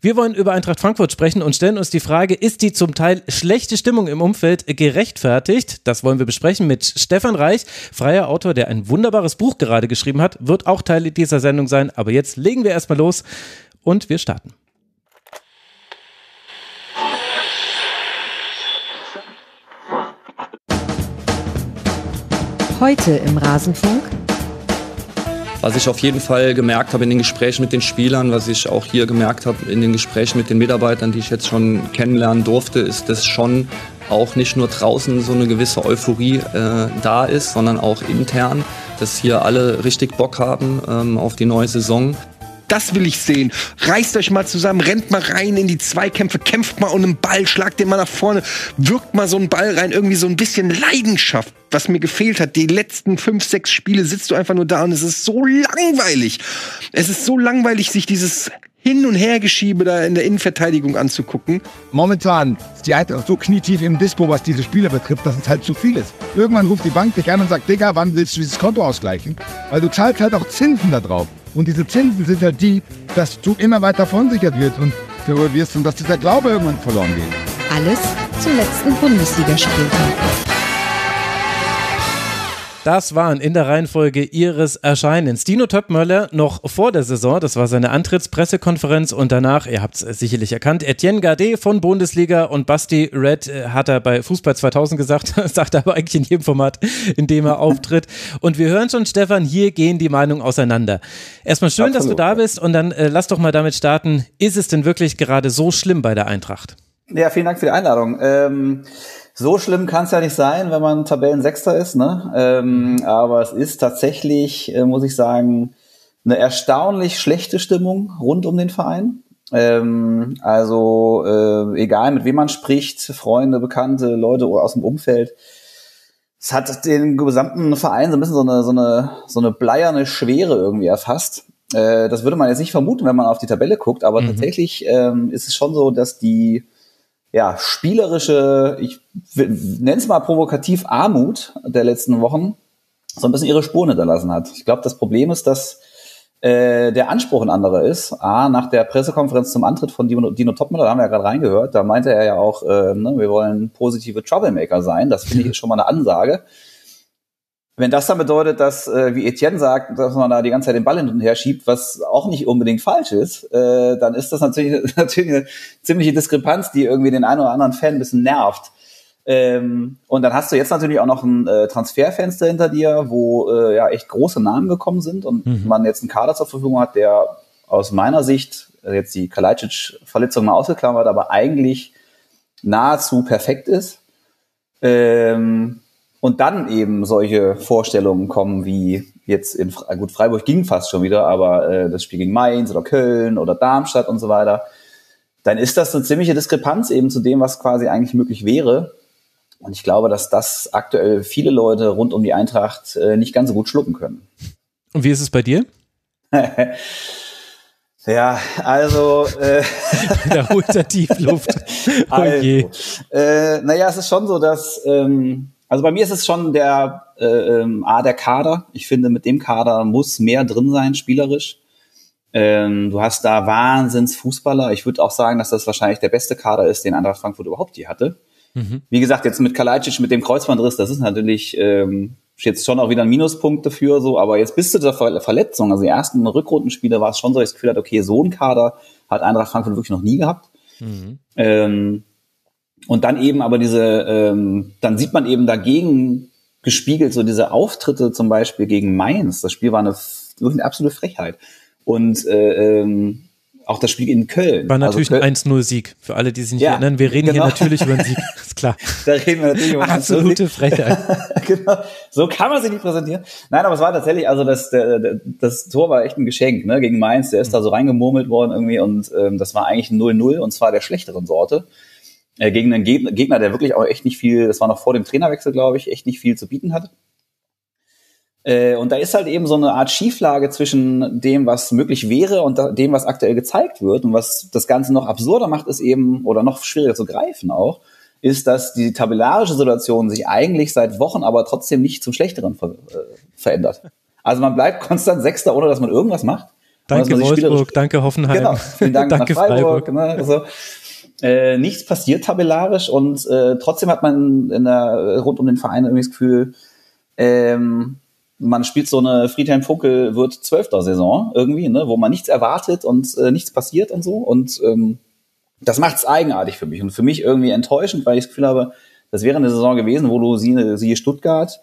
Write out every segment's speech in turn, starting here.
Wir wollen über Eintracht Frankfurt sprechen und stellen uns die Frage, ist die zum Teil schlechte Stimmung im Umfeld gerechtfertigt? Das wollen wir besprechen mit Stefan Reich, freier Autor, der ein wunderbares Buch gerade geschrieben hat, wird auch Teil dieser Sendung sein. Aber jetzt legen wir erstmal los und wir starten. Heute im Rasenfunk. Was ich auf jeden Fall gemerkt habe in den Gesprächen mit den Spielern, was ich auch hier gemerkt habe in den Gesprächen mit den Mitarbeitern, die ich jetzt schon kennenlernen durfte, ist, dass schon auch nicht nur draußen so eine gewisse Euphorie äh, da ist, sondern auch intern, dass hier alle richtig Bock haben ähm, auf die neue Saison. Das will ich sehen. Reißt euch mal zusammen, rennt mal rein in die Zweikämpfe, kämpft mal um einen Ball, schlagt den mal nach vorne, wirkt mal so einen Ball rein, irgendwie so ein bisschen Leidenschaft, was mir gefehlt hat. Die letzten fünf, sechs Spiele sitzt du einfach nur da und es ist so langweilig. Es ist so langweilig, sich dieses hin- und Hergeschiebe da in der Innenverteidigung anzugucken. Momentan ist die Eintracht so knietief im Dispo, was diese Spieler betrifft, dass es halt zu viel ist. Irgendwann ruft die Bank dich an und sagt, Digga, wann willst du dieses Konto ausgleichen? Weil du zahlst halt auch Zinsen da drauf. Und diese Zinsen sind halt die, dass du immer weiter verunsichert wirst und wirst und dass dieser Glaube irgendwann verloren geht. Alles zum letzten Bundesligaspieltag. Das waren in der Reihenfolge ihres Erscheinens. Dino Töppmöller noch vor der Saison, das war seine Antrittspressekonferenz und danach, ihr habt es sicherlich erkannt, Etienne Gardet von Bundesliga und Basti Red äh, hat er bei Fußball 2000 gesagt, sagt er aber eigentlich in jedem Format, in dem er auftritt. Und wir hören schon, Stefan, hier gehen die Meinungen auseinander. Erstmal schön, Absolut. dass du da bist und dann äh, lass doch mal damit starten. Ist es denn wirklich gerade so schlimm bei der Eintracht? Ja, vielen Dank für die Einladung. Ähm so schlimm kann es ja nicht sein, wenn man Tabellensechster ist, ne? Ähm, aber es ist tatsächlich, äh, muss ich sagen, eine erstaunlich schlechte Stimmung rund um den Verein. Ähm, also äh, egal mit wem man spricht, Freunde, Bekannte, Leute aus dem Umfeld. Es hat den gesamten Verein so ein bisschen so eine, so eine, so eine bleierne Schwere irgendwie erfasst. Äh, das würde man jetzt nicht vermuten, wenn man auf die Tabelle guckt, aber mhm. tatsächlich ähm, ist es schon so, dass die ja, spielerische, ich nenne es mal provokativ Armut der letzten Wochen so ein bisschen ihre Spuren hinterlassen hat. Ich glaube, das Problem ist, dass äh, der Anspruch ein anderer ist. A, nach der Pressekonferenz zum Antritt von Dino, Dino Topmüller, da haben wir ja gerade reingehört, da meinte er ja auch, äh, ne, wir wollen positive Troublemaker sein. Das finde ich schon mal eine Ansage. Wenn das dann bedeutet, dass, äh, wie Etienne sagt, dass man da die ganze Zeit den Ball hin und her schiebt, was auch nicht unbedingt falsch ist, äh, dann ist das natürlich, natürlich eine ziemliche Diskrepanz, die irgendwie den einen oder anderen Fan ein bisschen nervt. Ähm, und dann hast du jetzt natürlich auch noch ein äh, Transferfenster hinter dir, wo äh, ja echt große Namen gekommen sind und mhm. man jetzt einen Kader zur Verfügung hat, der aus meiner Sicht, also jetzt die Kalajdzic-Verletzung mal ausgeklammert, aber eigentlich nahezu perfekt ist. Ähm, und dann eben solche Vorstellungen kommen wie jetzt in gut Freiburg ging fast schon wieder, aber äh, das Spiel gegen Mainz oder Köln oder Darmstadt und so weiter, dann ist das eine ziemliche Diskrepanz eben zu dem, was quasi eigentlich möglich wäre. Und ich glaube, dass das aktuell viele Leute rund um die Eintracht äh, nicht ganz so gut schlucken können. Und wie ist es bei dir? ja, also äh, da holt er Tiefluft. oh also, äh, naja, es ist schon so, dass ähm, also bei mir ist es schon der äh, ähm, A, der Kader. Ich finde, mit dem Kader muss mehr drin sein, spielerisch. Ähm, du hast da Wahnsinns Fußballer. Ich würde auch sagen, dass das wahrscheinlich der beste Kader ist, den Eintracht Frankfurt überhaupt je hatte. Mhm. Wie gesagt, jetzt mit Kalajdzic, mit dem Kreuzbandriss, das ist natürlich ähm, jetzt schon auch wieder ein Minuspunkt dafür, so, aber jetzt bis zu der Ver Verletzung, also die ersten Rückrundenspiele war es schon so, dass ich das Gefühl hatte, okay, so ein Kader hat Eintracht Frankfurt wirklich noch nie gehabt. Mhm. Ähm, und dann eben aber diese, ähm, dann sieht man eben dagegen gespiegelt so diese Auftritte zum Beispiel gegen Mainz. Das Spiel war eine, wirklich eine absolute Frechheit. Und äh, ähm, auch das Spiel in Köln. War natürlich also ein 1-0-Sieg. Für alle, die sich nicht ja, erinnern, wir reden genau. hier natürlich über einen Sieg, ist klar. da reden wir natürlich über einen Absolute Frechheit. genau. So kann man sich nicht präsentieren. Nein, aber es war tatsächlich, also das, der, das Tor war echt ein Geschenk, ne, gegen Mainz. Der ist mhm. da so reingemurmelt worden irgendwie und ähm, das war eigentlich ein 0-0 und zwar der schlechteren Sorte äh, gegen einen Gegner, der wirklich auch echt nicht viel, das war noch vor dem Trainerwechsel, glaube ich, echt nicht viel zu bieten hatte. Äh, und da ist halt eben so eine Art Schieflage zwischen dem, was möglich wäre und dem, was aktuell gezeigt wird. Und was das Ganze noch absurder macht, ist eben, oder noch schwieriger zu greifen auch, ist, dass die tabellarische Situation sich eigentlich seit Wochen aber trotzdem nicht zum Schlechteren ver äh, verändert. Also man bleibt konstant Sechster, ohne dass man irgendwas macht. Danke sich Wolfsburg, danke Hoffenheim. Genau, vielen Dank danke nach Freiburg. Ne, also, äh, nichts passiert tabellarisch und äh, trotzdem hat man in der, rund um den Verein irgendwie das Gefühl, ähm, man spielt so eine Friedhelm Funkel wird zwölfter Saison irgendwie, ne, wo man nichts erwartet und äh, nichts passiert und so. Und ähm, das macht's eigenartig für mich und für mich irgendwie enttäuschend, weil ich das Gefühl habe, das wäre eine Saison gewesen, wo du sie, siehe Stuttgart,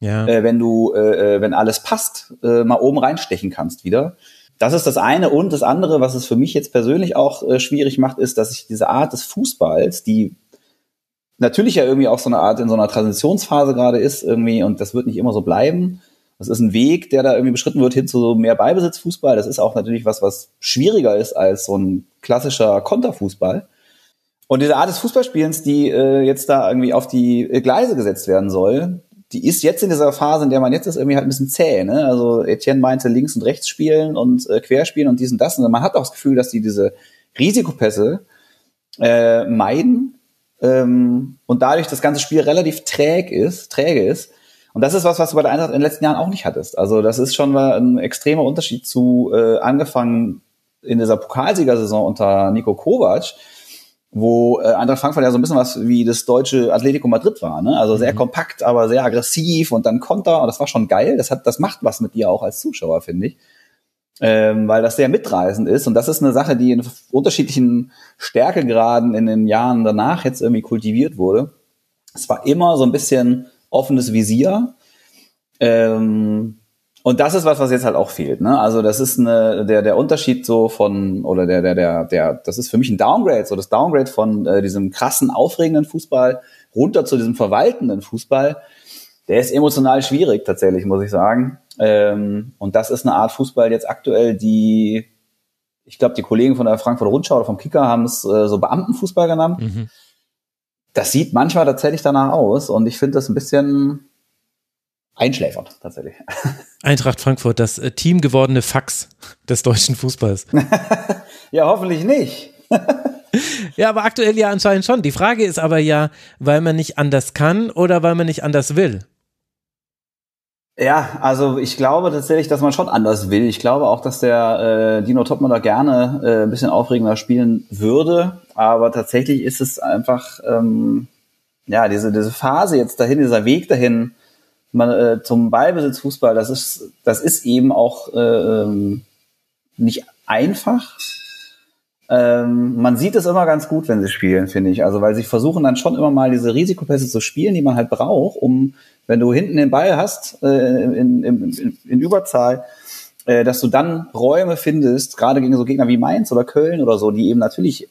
Ja. äh, wenn du, äh, äh, wenn alles passt, äh, mal oben reinstechen kannst wieder. Das ist das eine und das andere, was es für mich jetzt persönlich auch äh, schwierig macht, ist, dass ich diese Art des Fußballs, die natürlich ja irgendwie auch so eine Art in so einer Transitionsphase gerade ist irgendwie und das wird nicht immer so bleiben. Das ist ein Weg, der da irgendwie beschritten wird hin zu mehr Beibesitzfußball. Das ist auch natürlich was, was schwieriger ist als so ein klassischer Konterfußball. Und diese Art des Fußballspielens, die äh, jetzt da irgendwie auf die Gleise gesetzt werden soll, die ist jetzt in dieser Phase, in der man jetzt ist, irgendwie halt ein bisschen zäh. Ne? Also Etienne meinte links und rechts spielen und äh, querspielen und dies und das. Und man hat auch das Gefühl, dass die diese Risikopässe äh, meiden ähm, und dadurch das ganze Spiel relativ träg ist, träge ist. Und das ist was, was du bei der Eintracht in den letzten Jahren auch nicht hattest. Also das ist schon mal ein extremer Unterschied zu äh, angefangen in dieser Pokalsiegersaison unter Nico Kovac, wo äh, Eintracht Frankfurt ja so ein bisschen was wie das deutsche Atletico Madrid war, ne? Also sehr kompakt, aber sehr aggressiv und dann Konter und das war schon geil. Das hat, das macht was mit dir auch als Zuschauer, finde ich. Ähm, weil das sehr mitreißend ist und das ist eine Sache, die in unterschiedlichen Stärkegraden in den Jahren danach jetzt irgendwie kultiviert wurde. Es war immer so ein bisschen offenes Visier. Ähm, und das ist was, was jetzt halt auch fehlt. Ne? Also das ist eine, der, der Unterschied so von, oder der, der, der, der, das ist für mich ein Downgrade, so das Downgrade von äh, diesem krassen, aufregenden Fußball runter zu diesem verwaltenden Fußball. Der ist emotional schwierig tatsächlich, muss ich sagen. Ähm, und das ist eine Art Fußball jetzt aktuell, die, ich glaube, die Kollegen von der Frankfurter Rundschau oder vom Kicker haben es äh, so Beamtenfußball genannt. Mhm. Das sieht manchmal tatsächlich danach aus und ich finde das ein bisschen einschläfernd tatsächlich. Eintracht Frankfurt, das äh, teamgewordene Fax des deutschen Fußballs. Ja, hoffentlich nicht. Ja, aber aktuell ja anscheinend schon. Die Frage ist aber ja, weil man nicht anders kann oder weil man nicht anders will. Ja, also ich glaube tatsächlich, dass man schon anders will. Ich glaube auch, dass der äh, Dino Topmüller gerne äh, ein bisschen aufregender spielen würde. Aber tatsächlich ist es einfach, ähm, ja, diese, diese Phase jetzt dahin, dieser Weg dahin man, äh, zum Ballbesitzfußball, das ist, das ist eben auch äh, ähm, nicht einfach. Ähm, man sieht es immer ganz gut, wenn sie spielen, finde ich. Also, weil sie versuchen dann schon immer mal diese Risikopässe zu spielen, die man halt braucht, um, wenn du hinten den Ball hast, äh, in, in, in, Überzahl, äh, dass du dann Räume findest, gerade gegen so Gegner wie Mainz oder Köln oder so, die eben natürlich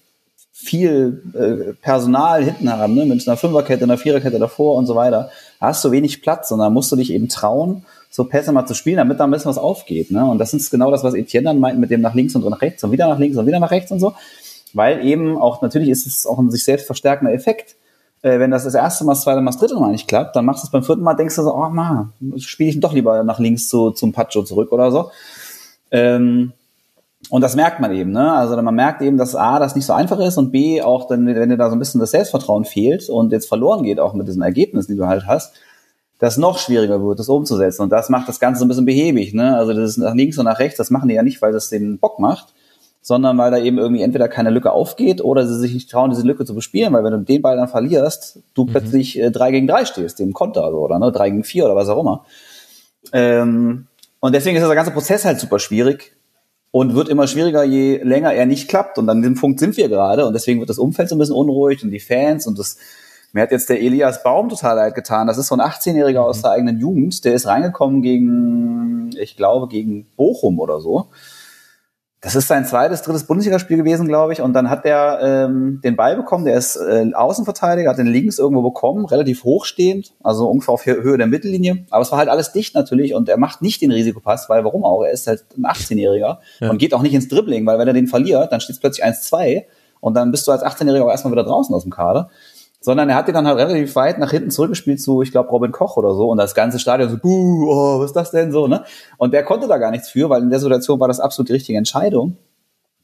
viel äh, Personal hinten haben, ne, mit einer Fünferkette, einer Viererkette davor und so weiter, hast du wenig Platz und dann musst du dich eben trauen, so Pässe mal zu spielen, damit da ein bisschen was aufgeht. Ne? Und das ist genau das, was Etienne dann meint mit dem nach links und nach rechts und wieder nach links und wieder nach rechts und so. Weil eben auch, natürlich ist es auch ein sich selbst verstärkender Effekt. Äh, wenn das das erste Mal, das zweite Mal, das dritte Mal nicht klappt, dann machst du es beim vierten Mal, denkst du so, oh man, spiele ich doch lieber nach links zu, zum Pacho zurück oder so. Ähm, und das merkt man eben, ne? Also man merkt eben, dass A, das nicht so einfach ist und B, auch dann, wenn dir da so ein bisschen das Selbstvertrauen fehlt und jetzt verloren geht, auch mit diesen Ergebnissen, die du halt hast, das noch schwieriger wird, das umzusetzen. Und das macht das Ganze so ein bisschen behäbig, ne? Also das ist nach links und nach rechts, das machen die ja nicht, weil das den Bock macht, sondern weil da eben irgendwie entweder keine Lücke aufgeht oder sie sich nicht trauen, diese Lücke zu bespielen, weil wenn du den Ball dann verlierst, du plötzlich äh, drei gegen drei stehst, dem Konter also, oder ne, drei gegen vier oder was auch immer. Ähm, und deswegen ist dieser ganze Prozess halt super schwierig und wird immer schwieriger, je länger er nicht klappt. Und an diesem Punkt sind wir gerade. Und deswegen wird das Umfeld so ein bisschen unruhig und die Fans und das, mir hat jetzt der Elias Baum total leid getan. Das ist so ein 18-Jähriger aus der eigenen Jugend, der ist reingekommen gegen, ich glaube, gegen Bochum oder so. Das ist sein zweites, drittes Bundesligaspiel gewesen, glaube ich. Und dann hat er ähm, den Ball bekommen. Der ist äh, Außenverteidiger, hat den links irgendwo bekommen, relativ hochstehend, also ungefähr auf Höhe der Mittellinie. Aber es war halt alles dicht natürlich und er macht nicht den Risikopass, weil warum auch? Er ist halt ein 18-Jähriger Ja. und geht auch nicht ins Dribbling, weil wenn er den verliert, dann steht es plötzlich 1-2 und dann bist du als 18-Jähriger auch erstmal wieder draußen aus dem Kader. Sondern er hat den dann halt relativ weit nach hinten zurückgespielt zu, ich glaube, Robin Koch oder so. Und das ganze Stadion so, buh, oh, was ist das denn so, ne? Und der konnte da gar nichts für, weil in der Situation war das absolut die richtige Entscheidung.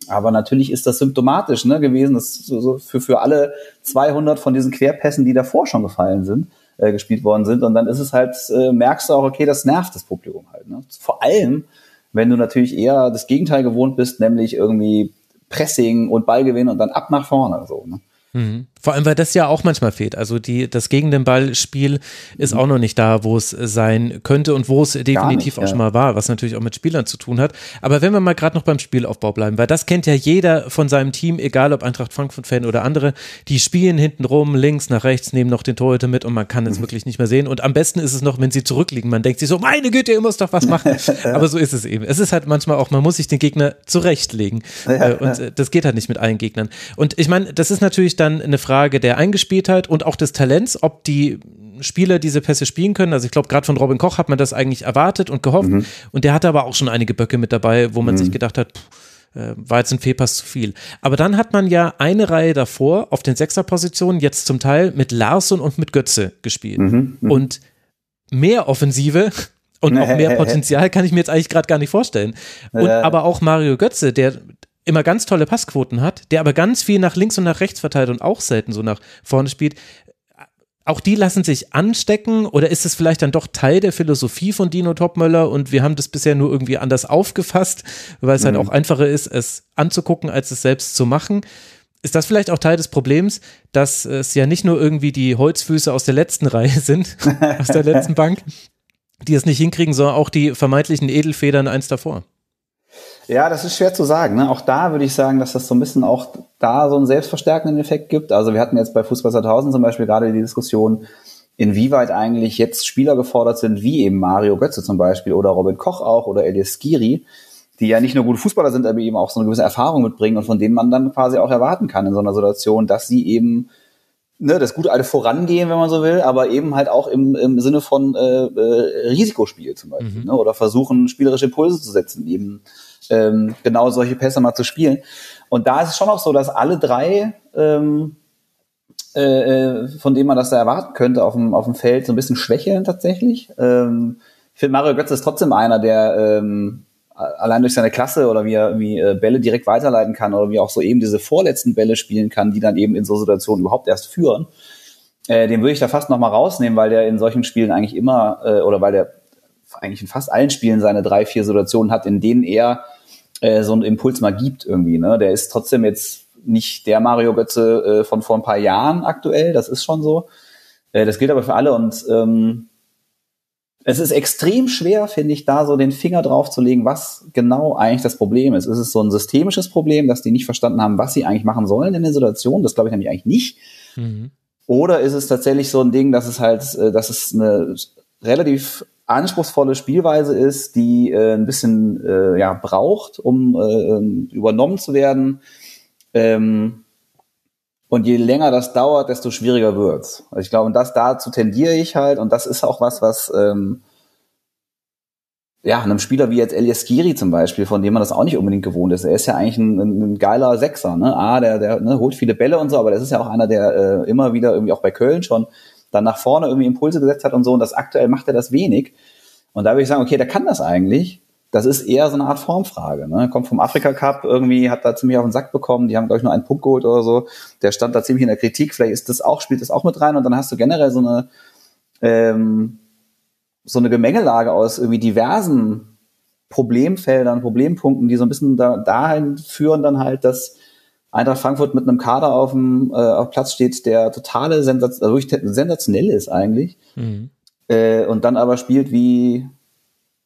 Aber natürlich ist das symptomatisch ne, gewesen, dass so, für, für alle 200 von diesen Querpässen, die davor schon gefallen sind, äh, gespielt worden sind. Und dann ist es halt, äh, merkst du auch, okay, das nervt das Publikum halt. Ne? Vor allem, Wenn du natürlich eher das Gegenteil gewohnt bist, nämlich irgendwie Pressing und Ballgewinn und dann ab nach vorne. So, ne? Mhm. Vor allem, weil das ja auch manchmal fehlt. Also die, das gegen den Ball-Spiel ist auch noch nicht da, wo es sein könnte und wo es definitiv nicht, auch ja. schon mal war, was natürlich auch mit Spielern zu tun hat. Aber wenn wir mal gerade noch beim Spielaufbau bleiben, weil das kennt ja jeder von seinem Team, egal ob Eintracht Frankfurt-Fan oder andere, die spielen hinten rum, links nach rechts, nehmen noch den Torhüter mit und man kann es wirklich nicht mehr sehen. Und am besten ist es noch, wenn sie zurückliegen. Man denkt sich so, meine Güte, ihr müsst doch was machen. Aber so ist es eben. Es ist halt manchmal auch, man muss sich den Gegner zurechtlegen. Äh, Und das geht halt nicht mit allen Gegnern. Und ich meine, das ist natürlich dann eine Frage der Eingespieltheit und auch des Talents, ob die Spieler diese Pässe spielen können. Also ich glaube, gerade von Robin Koch hat man das eigentlich erwartet und gehofft. Und der hatte aber auch schon einige Böcke mit dabei, wo man sich gedacht hat, pff, äh, war jetzt ein Fehlpass zu viel. Aber dann hat man ja eine Reihe davor auf den Sechserpositionen jetzt zum Teil mit Larsson und mit Götze gespielt. Und mehr Offensive und auch mehr Potenzial kann ich mir jetzt eigentlich gerade gar nicht vorstellen. Und aber auch Mario Götze, der immer ganz tolle Passquoten hat, der aber ganz viel nach links und nach rechts verteilt und auch selten so nach vorne spielt. Auch die lassen sich anstecken oder ist es vielleicht dann doch Teil der Philosophie von Dino Topmöller und wir haben das bisher nur irgendwie anders aufgefasst, weil es halt auch einfacher ist, es anzugucken, als es selbst zu machen. Ist das vielleicht auch Teil des Problems, dass es ja nicht nur irgendwie die Holzfüße aus der letzten Reihe sind, aus der letzten Bank, die es nicht hinkriegen, sondern auch die vermeintlichen Edelfedern eins davor? Ja, das ist schwer zu sagen. Ne? Auch da würde ich sagen, dass das so ein bisschen auch da so einen selbstverstärkenden Effekt gibt. Also wir hatten jetzt bei Fußball 2000 zum Beispiel gerade die Diskussion, inwieweit eigentlich jetzt Spieler gefordert sind, wie eben Mario Götze zum Beispiel oder Robin Koch auch oder Elias Skiri, die ja nicht nur gute Fußballer sind, aber eben auch so eine gewisse Erfahrung mitbringen und von denen man dann quasi auch erwarten kann in so einer Situation, dass sie eben ne, das gute alte Vorangehen, wenn man so will, aber eben halt auch im, im Sinne von äh, äh, Risikospiel zum Beispiel, ne, oder versuchen, spielerische Impulse zu setzen, eben ähm, genau solche Pässe mal zu spielen. Und da ist es schon auch so, dass alle drei, ähm, äh, von denen man das da erwarten könnte, auf dem, auf dem Feld so ein bisschen schwächeln tatsächlich. Ähm, ich finde, Mario Götze ist trotzdem einer, der ähm, allein durch seine Klasse oder wie er wie äh, Bälle direkt weiterleiten kann oder wie auch so eben diese vorletzten Bälle spielen kann, die dann eben in so Situationen überhaupt erst führen. Äh, den würde ich da fast noch mal rausnehmen, weil der in solchen Spielen eigentlich immer äh, oder weil der eigentlich in fast allen Spielen seine drei, vier Situationen hat, in denen er äh, so einen Impuls mal gibt irgendwie. Ne? Der ist trotzdem jetzt nicht der Mario Götze äh, von vor ein paar Jahren aktuell, das ist schon so. Äh, das gilt aber für alle und ähm, es ist extrem schwer, finde ich, da so den Finger drauf zu legen, was genau eigentlich das Problem ist. Ist es so ein systemisches Problem, dass die nicht verstanden haben, was sie eigentlich machen sollen in der Situation? Das glaube ich nämlich eigentlich nicht. Oder ist es tatsächlich so ein Ding, dass es halt, äh, dass es eine relativ anspruchsvolle Spielweise ist, die äh, ein bisschen äh, ja braucht, um äh, ähm, übernommen zu werden. Ähm, und je länger das dauert, desto schwieriger wird's. Also ich glaube, und das dazu tendiere ich halt, und das ist auch was, was ähm, ja, einem Spieler wie jetzt Elias Skiri zum Beispiel, von dem man das auch nicht unbedingt gewohnt ist. Er ist ja eigentlich ein, ein, ein geiler Sechser, ne? Ah, der, der ne, holt viele Bälle und so, aber das ist ja auch einer, der äh, immer wieder irgendwie auch bei Köln schon dann nach vorne irgendwie Impulse gesetzt hat und so. Und das aktuell macht er das wenig. Und da würde ich sagen, okay, der kann das eigentlich. Das ist eher so eine Art Formfrage. Ne? Kommt vom Afrika Cup irgendwie, hat da ziemlich auf den Sack bekommen. Die haben, glaube ich, nur einen Punkt geholt oder so. Der stand da ziemlich in der Kritik. Vielleicht ist das auch, spielt das auch mit rein. Und dann hast du generell so eine, ähm, so eine Gemengelage aus irgendwie diversen Problemfeldern, Problempunkten, die so ein bisschen da, dahin führen dann halt, dass Eintracht Frankfurt mit einem Kader auf dem äh, auf Platz steht, der totale Sensation, also wirklich sensationell ist eigentlich. Äh, und dann aber spielt wie,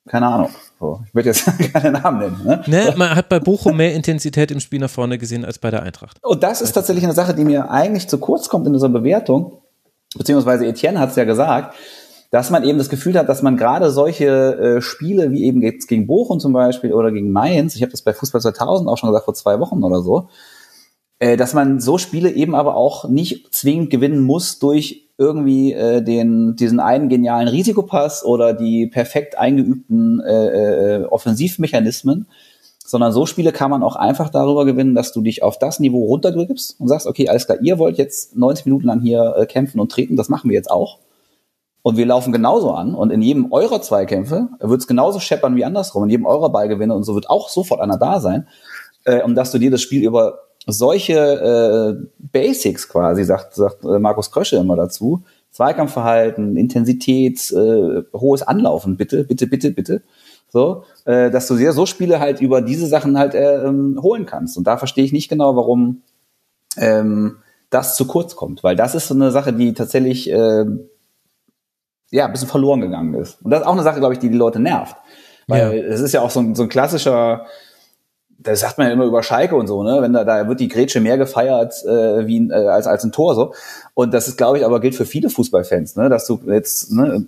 keine Ahnung. So, ich würde jetzt keine Namen nennen. Ne? Ne, man hat bei Bochum mehr Intensität im Spiel nach vorne gesehen als bei der Eintracht. Und das ist tatsächlich eine Sache, die mir eigentlich zu kurz kommt in dieser Bewertung. Beziehungsweise Etienne hat es ja gesagt, dass man eben das Gefühl hat, dass man gerade solche äh, Spiele wie eben jetzt gegen Bochum zum Beispiel oder gegen Mainz, ich habe das bei Fußball 2000 auch schon gesagt vor zwei Wochen oder so, äh, dass man so Spiele eben aber auch nicht zwingend gewinnen muss durch irgendwie äh, den diesen einen genialen Risikopass oder die perfekt eingeübten äh, äh, Offensivmechanismen, sondern so Spiele kann man auch einfach darüber gewinnen, dass du dich auf das Niveau runtergibst und sagst, okay, alles klar, ihr wollt jetzt 90 Minuten lang hier äh, kämpfen und treten, das machen wir jetzt auch. Und wir laufen genauso an und in jedem eurer Zweikämpfe wird es genauso scheppern wie andersrum. In jedem eurer Ballgewinne und so wird auch sofort einer da sein. Äh, und dass du dir das Spiel über solche äh, Basics quasi, sagt, sagt äh, Markus Krösche immer dazu, Zweikampfverhalten, Intensität, äh, hohes Anlaufen, bitte, bitte, bitte, bitte, so, äh, dass du sehr so Spiele halt über diese Sachen halt äh, ähm, holen kannst. Und da verstehe ich nicht genau, warum ähm, das zu kurz kommt, weil das ist so eine Sache, die tatsächlich äh, ja ein bisschen verloren gegangen ist. Und das ist auch eine Sache, glaube ich, die die Leute nervt, weil Ja. es ist ja auch so ein, so ein klassischer das sagt man ja immer über Schalke und so, ne? Wenn da, da wird die Grätsche mehr gefeiert äh, wie äh, als als ein Tor so. Und das ist, glaube ich, aber gilt für viele Fußballfans, ne? Dass du jetzt, ne,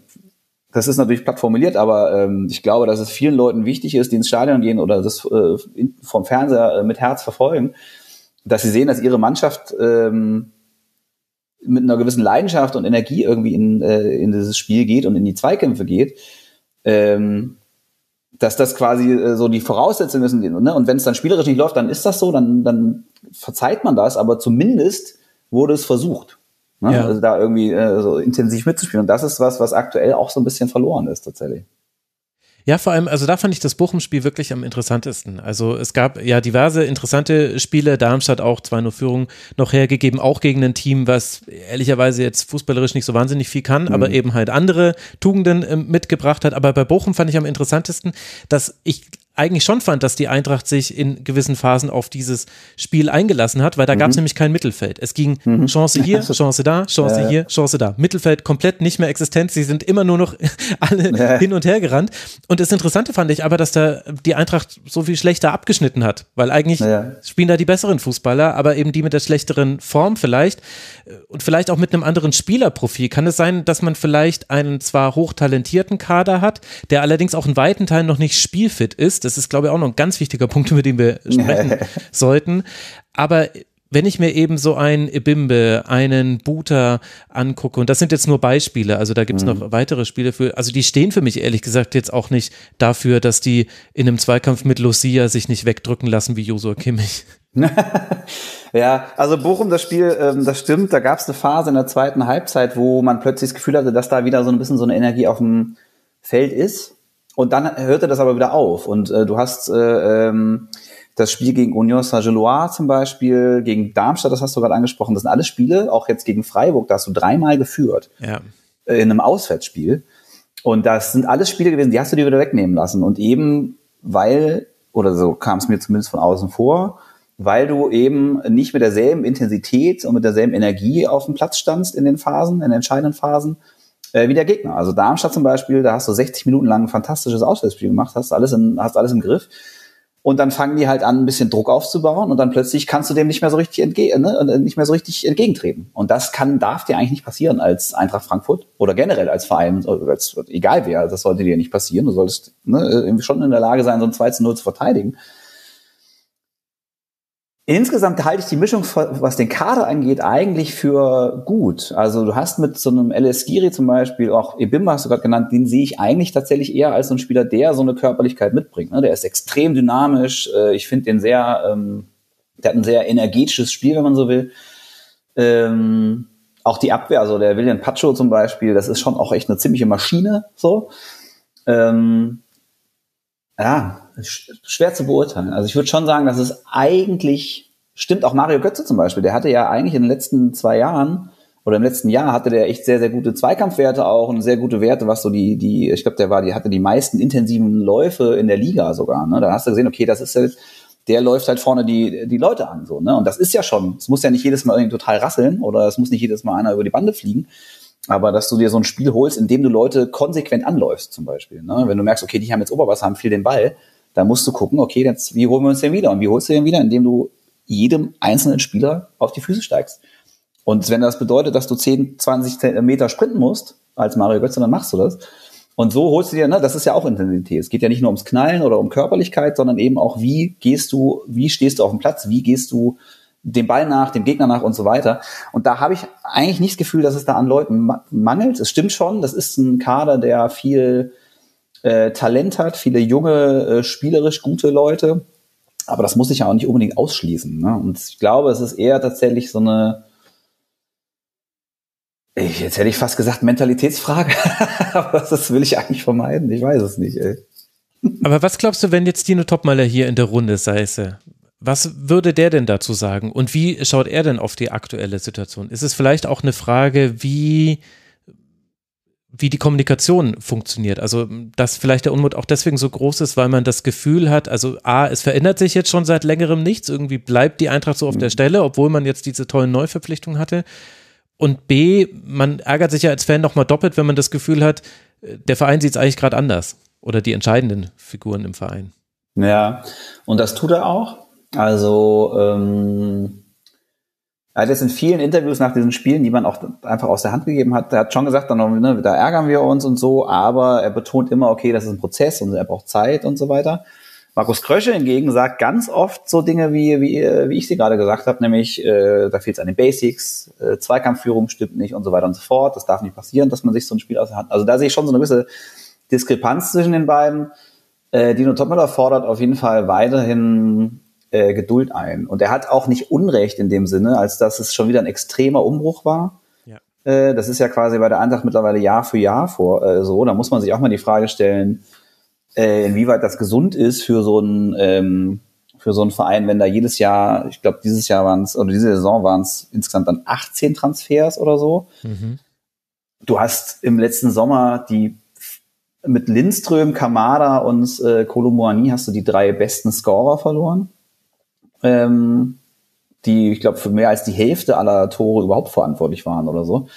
das ist natürlich platt formuliert, aber ähm, ich glaube, dass es vielen Leuten wichtig ist, die ins Stadion gehen oder das äh, vom Fernseher äh, mit Herz verfolgen, dass sie sehen, dass ihre Mannschaft ähm, mit einer gewissen Leidenschaft und Energie irgendwie in, äh, in dieses Spiel geht und in die Zweikämpfe geht. Ähm, dass das quasi äh, so die Voraussetzungen sind. Ne? Und wenn es dann spielerisch nicht läuft, dann ist das so, dann, dann verzeiht man das, aber zumindest wurde es versucht. Ne? Ja. Also da irgendwie äh, so intensiv mitzuspielen. Und das ist was, was aktuell auch so ein bisschen verloren ist tatsächlich. Ja, vor allem, also da fand ich das Bochum-Spiel wirklich am interessantesten. Also es gab ja diverse interessante Spiele, Darmstadt auch 2-0 Führung noch hergegeben, auch gegen ein Team, was ehrlicherweise jetzt fußballerisch nicht so wahnsinnig viel kann, aber eben halt andere Tugenden ähm, mitgebracht hat. Aber bei Bochum fand ich am interessantesten, dass ich eigentlich schon fand, dass die Eintracht sich in gewissen Phasen auf dieses Spiel eingelassen hat, weil da gab es nämlich kein Mittelfeld. Es ging Chance hier, Chance da, Chance hier, Chance da. Mittelfeld komplett nicht mehr existent. Sie sind immer nur noch alle Ja. hin und her gerannt. Und das Interessante fand ich aber, dass da die Eintracht so viel schlechter abgeschnitten hat, weil eigentlich Ja. spielen da die besseren Fußballer, aber eben die mit der schlechteren Form vielleicht äh, und vielleicht auch mit einem anderen Spielerprofil. Kann es sein, dass man vielleicht einen zwar hochtalentierten Kader hat, der allerdings auch in weiten Teilen noch nicht spielfit ist? Das ist, glaube ich, auch noch ein ganz wichtiger Punkt, über den wir sprechen sollten. Aber wenn ich mir eben so einen Ibimbe, einen Buter angucke, und das sind jetzt nur Beispiele, also da gibt's noch weitere Spiele für, also die stehen für mich ehrlich gesagt jetzt auch nicht dafür, dass die in einem Zweikampf mit Lucia sich nicht wegdrücken lassen wie Josua Kimmich. Ja, also Bochum, das Spiel, ähm, das stimmt. Da gab es eine Phase in der zweiten Halbzeit, wo man plötzlich das Gefühl hatte, dass da wieder so ein bisschen so eine Energie auf dem Feld ist. Und dann hörte das aber wieder auf. Und äh, du hast äh, ähm, das Spiel gegen Union Saint-Gilloise zum Beispiel, gegen Darmstadt, das hast du gerade angesprochen. Das sind alles Spiele, auch jetzt gegen Freiburg, da hast du dreimal geführt Ja. äh, in einem Auswärtsspiel. Und das sind alles Spiele gewesen, die hast du dir wieder wegnehmen lassen. Und eben weil, oder so kam es mir zumindest von außen vor, weil du eben nicht mit derselben Intensität und mit derselben Energie auf dem Platz standst in den Phasen, in den entscheidenden Phasen, äh, wie der Gegner. Also Darmstadt zum Beispiel, da hast du 60 Minuten lang ein fantastisches Auswärtsspiel gemacht, hast alles, in, hast alles im Griff. Und dann fangen die halt an, ein bisschen Druck aufzubauen und dann plötzlich kannst du dem nicht mehr so richtig entge ne, und nicht mehr so richtig entgegentreten. Und das kann, darf dir eigentlich nicht passieren als Eintracht Frankfurt oder generell als Verein, oder als, egal wer, das sollte dir nicht passieren. Du solltest ne, schon in der Lage sein, so ein 2 zu 0 zu verteidigen. Insgesamt halte ich die Mischung, was den Kader angeht, eigentlich für gut. Also du hast mit so einem LS Giri zum Beispiel, auch Ebimba hast du gerade genannt, den sehe ich eigentlich tatsächlich eher als so ein Spieler, der so eine Körperlichkeit mitbringt. ne? Der ist extrem dynamisch. Äh, Ich finde den sehr, ähm, der hat ein sehr energetisches Spiel, wenn man so will. Ähm, auch die Abwehr, also der William Pacho zum Beispiel, das ist schon auch echt eine ziemliche Maschine, so. Ähm, ja, schwer zu beurteilen. Also ich würde schon sagen, dass es eigentlich stimmt. Auch Mario Götze zum Beispiel, der hatte ja eigentlich in den letzten zwei Jahren oder im letzten Jahr hatte der echt sehr, sehr gute Zweikampfwerte auch und sehr gute Werte, was so die, die, ich glaube, der war, die hatte die meisten intensiven Läufe in der Liga sogar. Ne? Da hast du gesehen, okay, das ist halt, der läuft halt vorne die, die Leute an, so, ne? Und das ist ja schon, es muss ja nicht jedes Mal irgendwie total rasseln oder es muss nicht jedes Mal einer über die Bande fliegen. Aber dass du dir so ein Spiel holst, in dem du Leute konsequent anläufst, zum Beispiel. Ne? Wenn du merkst, okay, die haben jetzt Oberwasser, haben viel den Ball, dann musst du gucken, okay, jetzt, wie holen wir uns den wieder? Und wie holst du den wieder? Indem du jedem einzelnen Spieler auf die Füße steigst. Und wenn das bedeutet, dass du 10, 20 Meter sprinten musst, als Mario Götze, dann machst du das. Und so holst du dir, ne, das ist ja auch Intensität. Es geht ja nicht nur ums Knallen oder um Körperlichkeit, sondern eben auch, wie gehst du, wie stehst du auf dem Platz, wie gehst du dem Ball nach, dem Gegner nach und so weiter. Und da habe ich eigentlich nicht das Gefühl, dass es da an Leuten ma- mangelt. Es stimmt schon, das ist ein Kader, der viel äh, Talent hat, viele junge, äh, spielerisch gute Leute. Aber das muss sich ja auch nicht unbedingt ausschließen. Ne? Und ich glaube, es ist eher tatsächlich so eine, ich, jetzt hätte ich fast gesagt Mentalitätsfrage, aber das will ich eigentlich vermeiden. Ich weiß es nicht. Ey. Aber was glaubst du, wenn jetzt Dino Topmaler hier in der Runde säße? Was würde der denn dazu sagen? Und wie schaut er denn auf die aktuelle Situation? Ist es vielleicht auch eine Frage, wie wie die Kommunikation funktioniert. Also, dass vielleicht der Unmut auch deswegen so groß ist, weil man das Gefühl hat, also A, es verändert sich jetzt schon seit längerem nichts, irgendwie bleibt die Eintracht so auf der Stelle, obwohl man jetzt diese tollen Neuverpflichtungen hatte. Und B, man ärgert sich ja als Fan nochmal doppelt, wenn man das Gefühl hat, der Verein sieht es eigentlich gerade anders. Oder die entscheidenden Figuren im Verein. Ja, und das tut er auch. Also, ähm, er hat jetzt in vielen Interviews nach diesen Spielen, die man auch einfach aus der Hand gegeben hat, er hat schon gesagt, dann, ne, da ärgern wir uns und so, aber er betont immer, okay, das ist ein Prozess und er braucht Zeit und so weiter. Markus Krösche hingegen sagt ganz oft so Dinge, wie, wie, wie ich sie gerade gesagt habe, nämlich äh, da fehlt es an den Basics, äh, Zweikampfführung stimmt nicht und so weiter und so fort. Das darf nicht passieren, dass man sich so ein Spiel aus der Hand. Also da sehe ich schon so eine gewisse Diskrepanz zwischen den beiden. Äh, Dino Topmüller fordert auf jeden Fall weiterhin äh, Geduld ein. Und er hat auch nicht Unrecht in dem Sinne, als dass es schon wieder ein extremer Umbruch war. Ja. Äh, das ist ja quasi bei der Eintracht mittlerweile Jahr für Jahr vor äh, so. Da muss man sich auch mal die Frage stellen, äh, inwieweit das gesund ist für so ein ähm, für so einen Verein, wenn da jedes Jahr, ich glaube dieses Jahr waren es oder diese Saison waren es insgesamt dann 18 Transfers oder so. Mhm. Du hast im letzten Sommer die mit Lindström, Kamada und äh, Kolomoani hast du die drei besten Scorer verloren ähm, die, ich glaube, für mehr als die Hälfte aller Tore überhaupt verantwortlich waren oder so.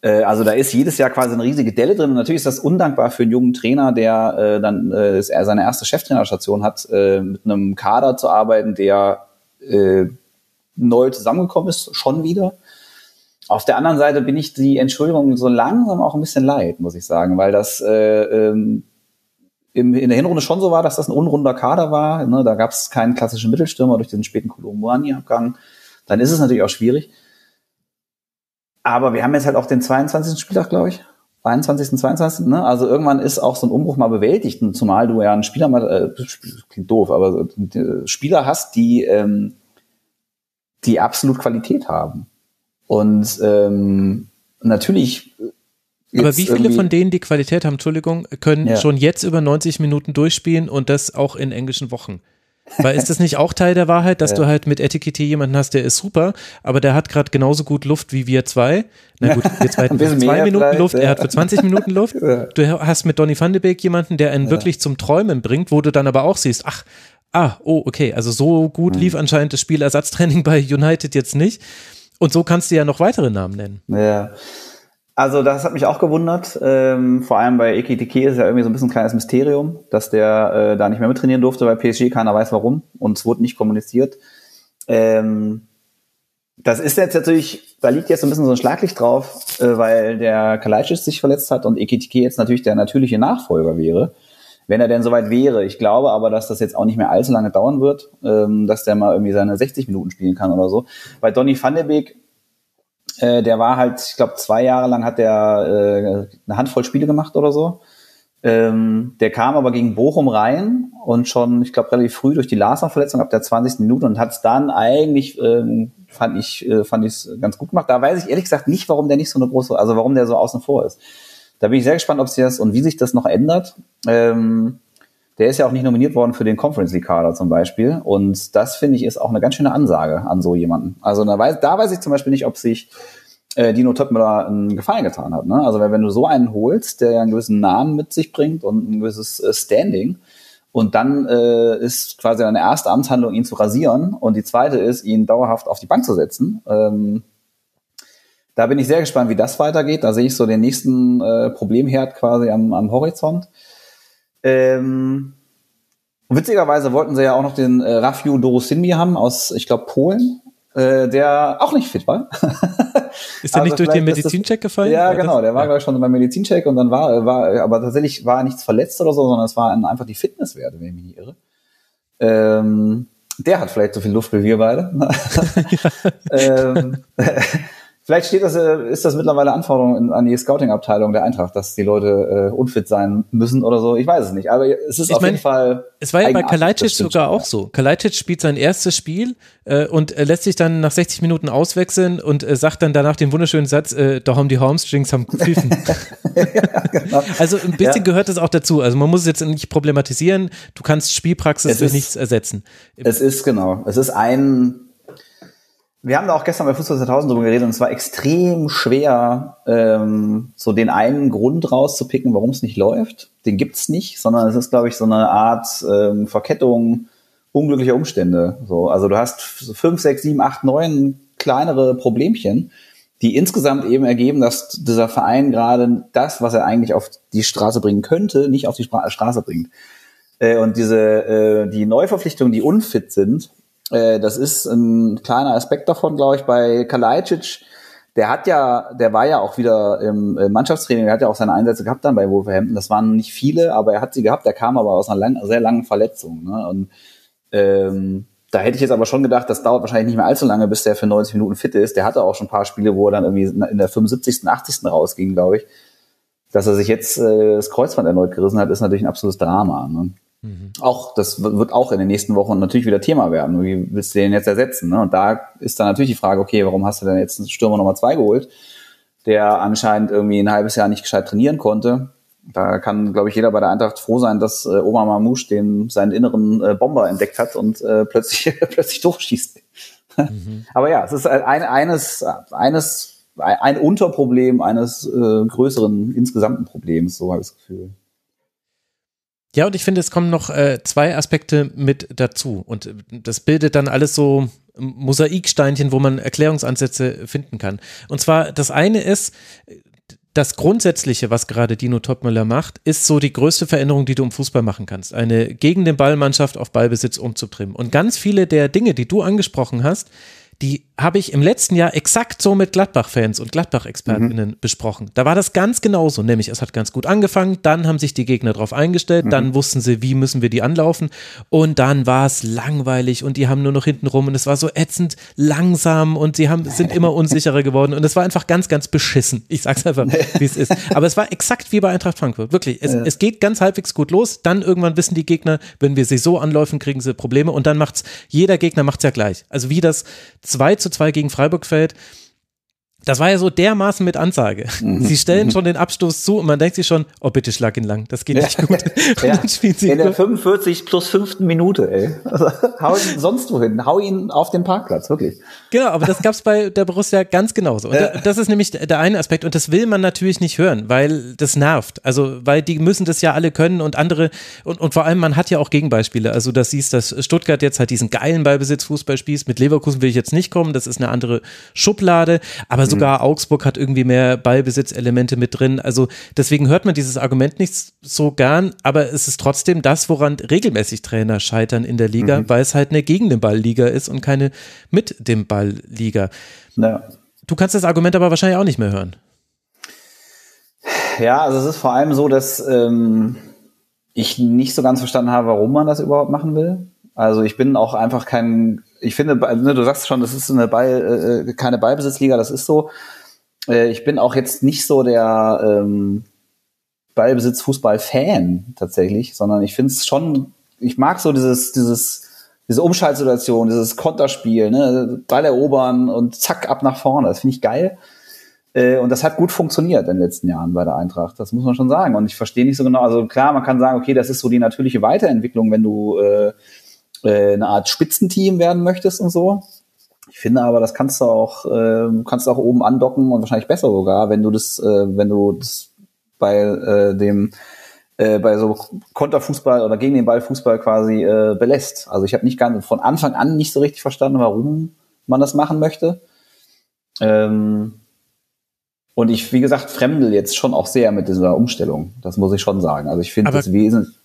Äh, also da ist jedes Jahr quasi eine riesige Delle drin. Und natürlich ist das undankbar für einen jungen Trainer, der äh, dann äh, seine erste Cheftrainerstation hat, äh, mit einem Kader zu arbeiten, der äh, neu zusammengekommen ist, schon wieder. Auf der anderen Seite bin ich die Entschuldigung so langsam auch ein bisschen leid, muss ich sagen, weil das äh, ähm, im, in der Hinrunde schon so war, dass das ein unrunder Kader war. Ne? Da gab es keinen klassischen Mittelstürmer durch den späten Kolomboani-Abgang. Dann ist es natürlich auch schwierig. Aber wir haben jetzt halt auch den 22. Spieltag, glaube ich. 21., 22. Ne? Also irgendwann ist auch so ein Umbruch mal bewältigt, zumal du ja einen Spieler mal, äh, klingt doof, aber äh, Spieler hast, die, ähm, die absolut Qualität haben. Und ähm, natürlich aber wie viele von denen, die Qualität haben, Entschuldigung, können ja. schon jetzt über 90 Minuten durchspielen und das auch in englischen Wochen? Weil ist das nicht auch Teil der Wahrheit, dass ja. du halt mit Etikette jemanden hast, der ist super, aber der hat gerade genauso gut Luft wie wir zwei. Na gut, wir zwei haben zwei Minuten Luft, ja. er hat für 20 Minuten Luft. Du hast mit Donny van de Beek jemanden, der einen wirklich zum Träumen bringt, wo du dann aber auch siehst, ach, ah, oh, okay, also so gut hm. lief anscheinend das Spielersatztraining bei United jetzt nicht. Und so kannst du ja noch weitere Namen nennen. Ja. Also das hat mich auch gewundert. Ähm, vor allem bei Ekitike ist ja irgendwie so ein bisschen ein kleines Mysterium, dass der äh, da nicht mehr mittrainieren durfte bei PSG. Keiner weiß warum und es wurde nicht kommuniziert. Ähm, das ist jetzt natürlich, da liegt jetzt so ein bisschen so ein Schlaglicht drauf, äh, weil der Kalajdzic sich verletzt hat und Ekitike jetzt natürlich der natürliche Nachfolger wäre, wenn er denn soweit wäre. Ich glaube aber, dass das jetzt auch nicht mehr allzu lange dauern wird, ähm, dass der mal irgendwie seine 60 Minuten spielen kann oder so. Bei Donny van de Beek äh, der war halt, ich glaube, zwei Jahre lang hat der äh, eine Handvoll Spiele gemacht oder so. Ähm, der kam aber gegen Bochum rein und schon, ich glaube, relativ früh durch die Larsen-Verletzung ab der 20. Minute und hat es dann eigentlich, ähm, fand ich, äh, fand ich ganz gut gemacht. Da weiß ich ehrlich gesagt nicht, warum der nicht so eine große, also warum der so außen vor ist. Da bin ich sehr gespannt, ob sich das und wie sich das noch ändert. Ähm, der ist ja auch nicht nominiert worden für den Conference League Kader zum Beispiel. Und das finde ich ist auch eine ganz schöne Ansage an so jemanden. Also da weiß, da weiß ich zum Beispiel nicht, ob sich äh, Dino Töppmüller einen Gefallen getan hat. Ne? Also wenn du so einen holst, der einen gewissen Namen mit sich bringt und ein gewisses äh, Standing, und dann äh, ist quasi eine erste Amtshandlung, ihn zu rasieren, und die zweite ist, ihn dauerhaft auf die Bank zu setzen. Ähm, da bin ich sehr gespannt, wie das weitergeht. Da sehe ich so den nächsten äh, Problemherd quasi am, am Horizont. Ähm, witzigerweise wollten sie ja auch noch den äh, Rafiu Dorosinmi haben aus, ich glaube, Polen, äh, der auch nicht fit war. Ist der also nicht durch den Medizincheck gefallen? Ja, genau, der war, ja. schon beim Medizincheck und dann war, war, aber tatsächlich war nichts verletzt oder so, sondern es waren einfach die Fitnesswerte, wenn ich mich nicht irre. Ähm, der hat vielleicht so viel Luft wie wir beide. ähm, Vielleicht steht das, äh, ist das mittlerweile Anforderung an die Scouting-Abteilung der Eintracht, dass die Leute äh, unfit sein müssen oder so. Ich weiß es nicht. Aber es ist ich auf mein, jeden Fall. Es war ja bei Kalajdzic sogar auch so. Kalajdzic spielt sein erstes Spiel äh, und äh, lässt sich dann nach 60 Minuten auswechseln und äh, sagt dann danach den wunderschönen Satz, äh, da haben die Hamstrings haben gepfiffen. ja, genau. Also ein bisschen ja. gehört das auch dazu. Also man muss es jetzt nicht problematisieren. Du kannst Spielpraxis durch nichts ersetzen. Es ist genau. Es ist ein wir haben da auch gestern bei Fußball 2000 drüber geredet und es war extrem schwer, ähm, so den einen Grund rauszupicken, warum es nicht läuft. Den gibt's nicht, sondern es ist, glaube ich, so eine Art ähm, Verkettung unglücklicher Umstände. So, also du hast fünf, sechs, sieben, acht, neun kleinere Problemchen, die insgesamt eben ergeben, dass dieser Verein gerade das, was er eigentlich auf die Straße bringen könnte, nicht auf die Spra Straße bringt. Äh, und diese äh, die Neuverpflichtungen, die unfit sind, äh, das ist ein kleiner Aspekt davon, glaube ich, bei Kalajdzic. Der hat ja, der war ja auch wieder im Mannschaftstraining, der hat ja auch seine Einsätze gehabt dann bei Wolverhampton. Das waren nicht viele, aber er hat sie gehabt. Der kam aber aus einer lang, sehr langen Verletzung. Ne? Und ähm, da hätte ich jetzt aber schon gedacht, das dauert wahrscheinlich nicht mehr allzu lange, bis der für 90 Minuten fit ist. Der hatte auch schon ein paar Spiele, wo er dann irgendwie in der 75., 80. rausging, glaube ich. Dass er sich jetzt äh, das Kreuzband erneut gerissen hat, ist natürlich ein absolutes Drama. Ne? Mhm. Auch, das wird auch in den nächsten Wochen natürlich wieder Thema werden. Wie willst du den jetzt ersetzen? Ne? Und da ist dann natürlich die Frage, okay, warum hast du denn jetzt einen Stürmer Nummer zwei geholt, der anscheinend irgendwie ein halbes Jahr nicht gescheit trainieren konnte? Da kann, glaube ich, jeder bei der Eintracht froh sein, dass äh, Omar Mamouche den seinen inneren äh, Bomber entdeckt hat und äh, plötzlich plötzlich durchschießt. Mhm. Aber ja, es ist ein, eines eines ein Unterproblem eines äh, größeren insgesamten Problems, so habe ich das Gefühl. Ja, und ich finde, es kommen noch äh, zwei Aspekte mit dazu. Und äh, das bildet dann alles so Mosaiksteinchen, wo man Erklärungsansätze finden kann. Und zwar, das eine ist, das Grundsätzliche, was gerade Dino Topmüller macht, ist so die größte Veränderung, die du im Fußball machen kannst. Eine gegen den Ballmannschaft auf Ballbesitz umzutrimmen. Und ganz viele der Dinge, die du angesprochen hast, die habe ich im letzten Jahr exakt so mit Gladbach-Fans und Gladbach-ExpertInnen mhm. besprochen. Da war das ganz genauso, nämlich es hat ganz gut angefangen, dann haben sich die Gegner darauf eingestellt, mhm. dann wussten sie, wie müssen wir die anlaufen und dann war es langweilig und die haben nur noch hinten rum und es war so ätzend langsam und sie haben, sind immer unsicherer geworden und es war einfach ganz, ganz beschissen. Ich sag's einfach, wie es ist. Aber es war exakt wie bei Eintracht Frankfurt, wirklich. Es, ja. es geht ganz halbwegs gut los, dann irgendwann wissen die Gegner, wenn wir sie so anläufen, kriegen sie Probleme und dann macht's, jeder Gegner macht's ja gleich. Also wie das 2 zu 2 gegen Freiburg fällt, das war ja so dermaßen mit Ansage. Mhm. Sie stellen schon den Abstoß zu und man denkt sich schon, oh bitte schlag ihn lang, das geht nicht gut. ja. In der 45 plus fünften Minute, ey. Also, hau ihn sonst wohin, hau ihn auf den Parkplatz, wirklich. Genau, aber das gab's bei der Borussia ganz genauso. Und ja. das ist nämlich der eine Aspekt und das will man natürlich nicht hören, weil das nervt. Also, weil die müssen das ja alle können und andere und, und vor allem man hat ja auch Gegenbeispiele. Also, das siehst, dass Stuttgart jetzt halt diesen geilen Ballbesitz Fußball spielt. Mit Leverkusen will ich jetzt nicht kommen, das ist eine andere Schublade, aber sogar mhm. Augsburg hat irgendwie mehr Ballbesitzelemente mit drin. Also deswegen hört man dieses Argument nicht so gern, aber es ist trotzdem das, woran regelmäßig Trainer scheitern in der Liga, mhm. weil es halt eine gegen den Ball-Liga ist und keine mit dem Ball-Liga. Ja. Du kannst das Argument aber wahrscheinlich auch nicht mehr hören. Ja, also es ist vor allem so, dass ähm, ich nicht so ganz verstanden habe, warum man das überhaupt machen will. Also ich bin auch einfach kein ich finde, ne, du sagst schon, das ist eine Ball, äh, keine Ballbesitzliga, das ist so. Äh, ich bin auch jetzt nicht so der ähm, Ballbesitz-Fußball-Fan tatsächlich, sondern ich finde es schon, ich mag so dieses, dieses, diese Umschaltsituation, dieses Konterspiel, ne, Ball erobern und zack, ab nach vorne. Das finde ich geil. Äh, und das hat gut funktioniert in den letzten Jahren bei der Eintracht. Das muss man schon sagen. Und ich verstehe nicht so genau. Also klar, man kann sagen, okay, das ist so die natürliche Weiterentwicklung, wenn du äh, äh, eine Art Spitzenteam werden möchtest und so. Ich finde aber, das kannst du auch, äh, kannst du auch oben andocken und wahrscheinlich besser sogar, wenn du das, äh, wenn du das bei äh, dem äh, bei so Konterfußball oder gegen den Ball Fußball quasi äh, belässt. Also ich habe nicht ganz von Anfang an nicht so richtig verstanden, warum man das machen möchte. Ähm, und ich, wie gesagt, fremdel jetzt schon auch sehr mit dieser Umstellung. Das muss ich schon sagen. Also ich finde das wesentlich.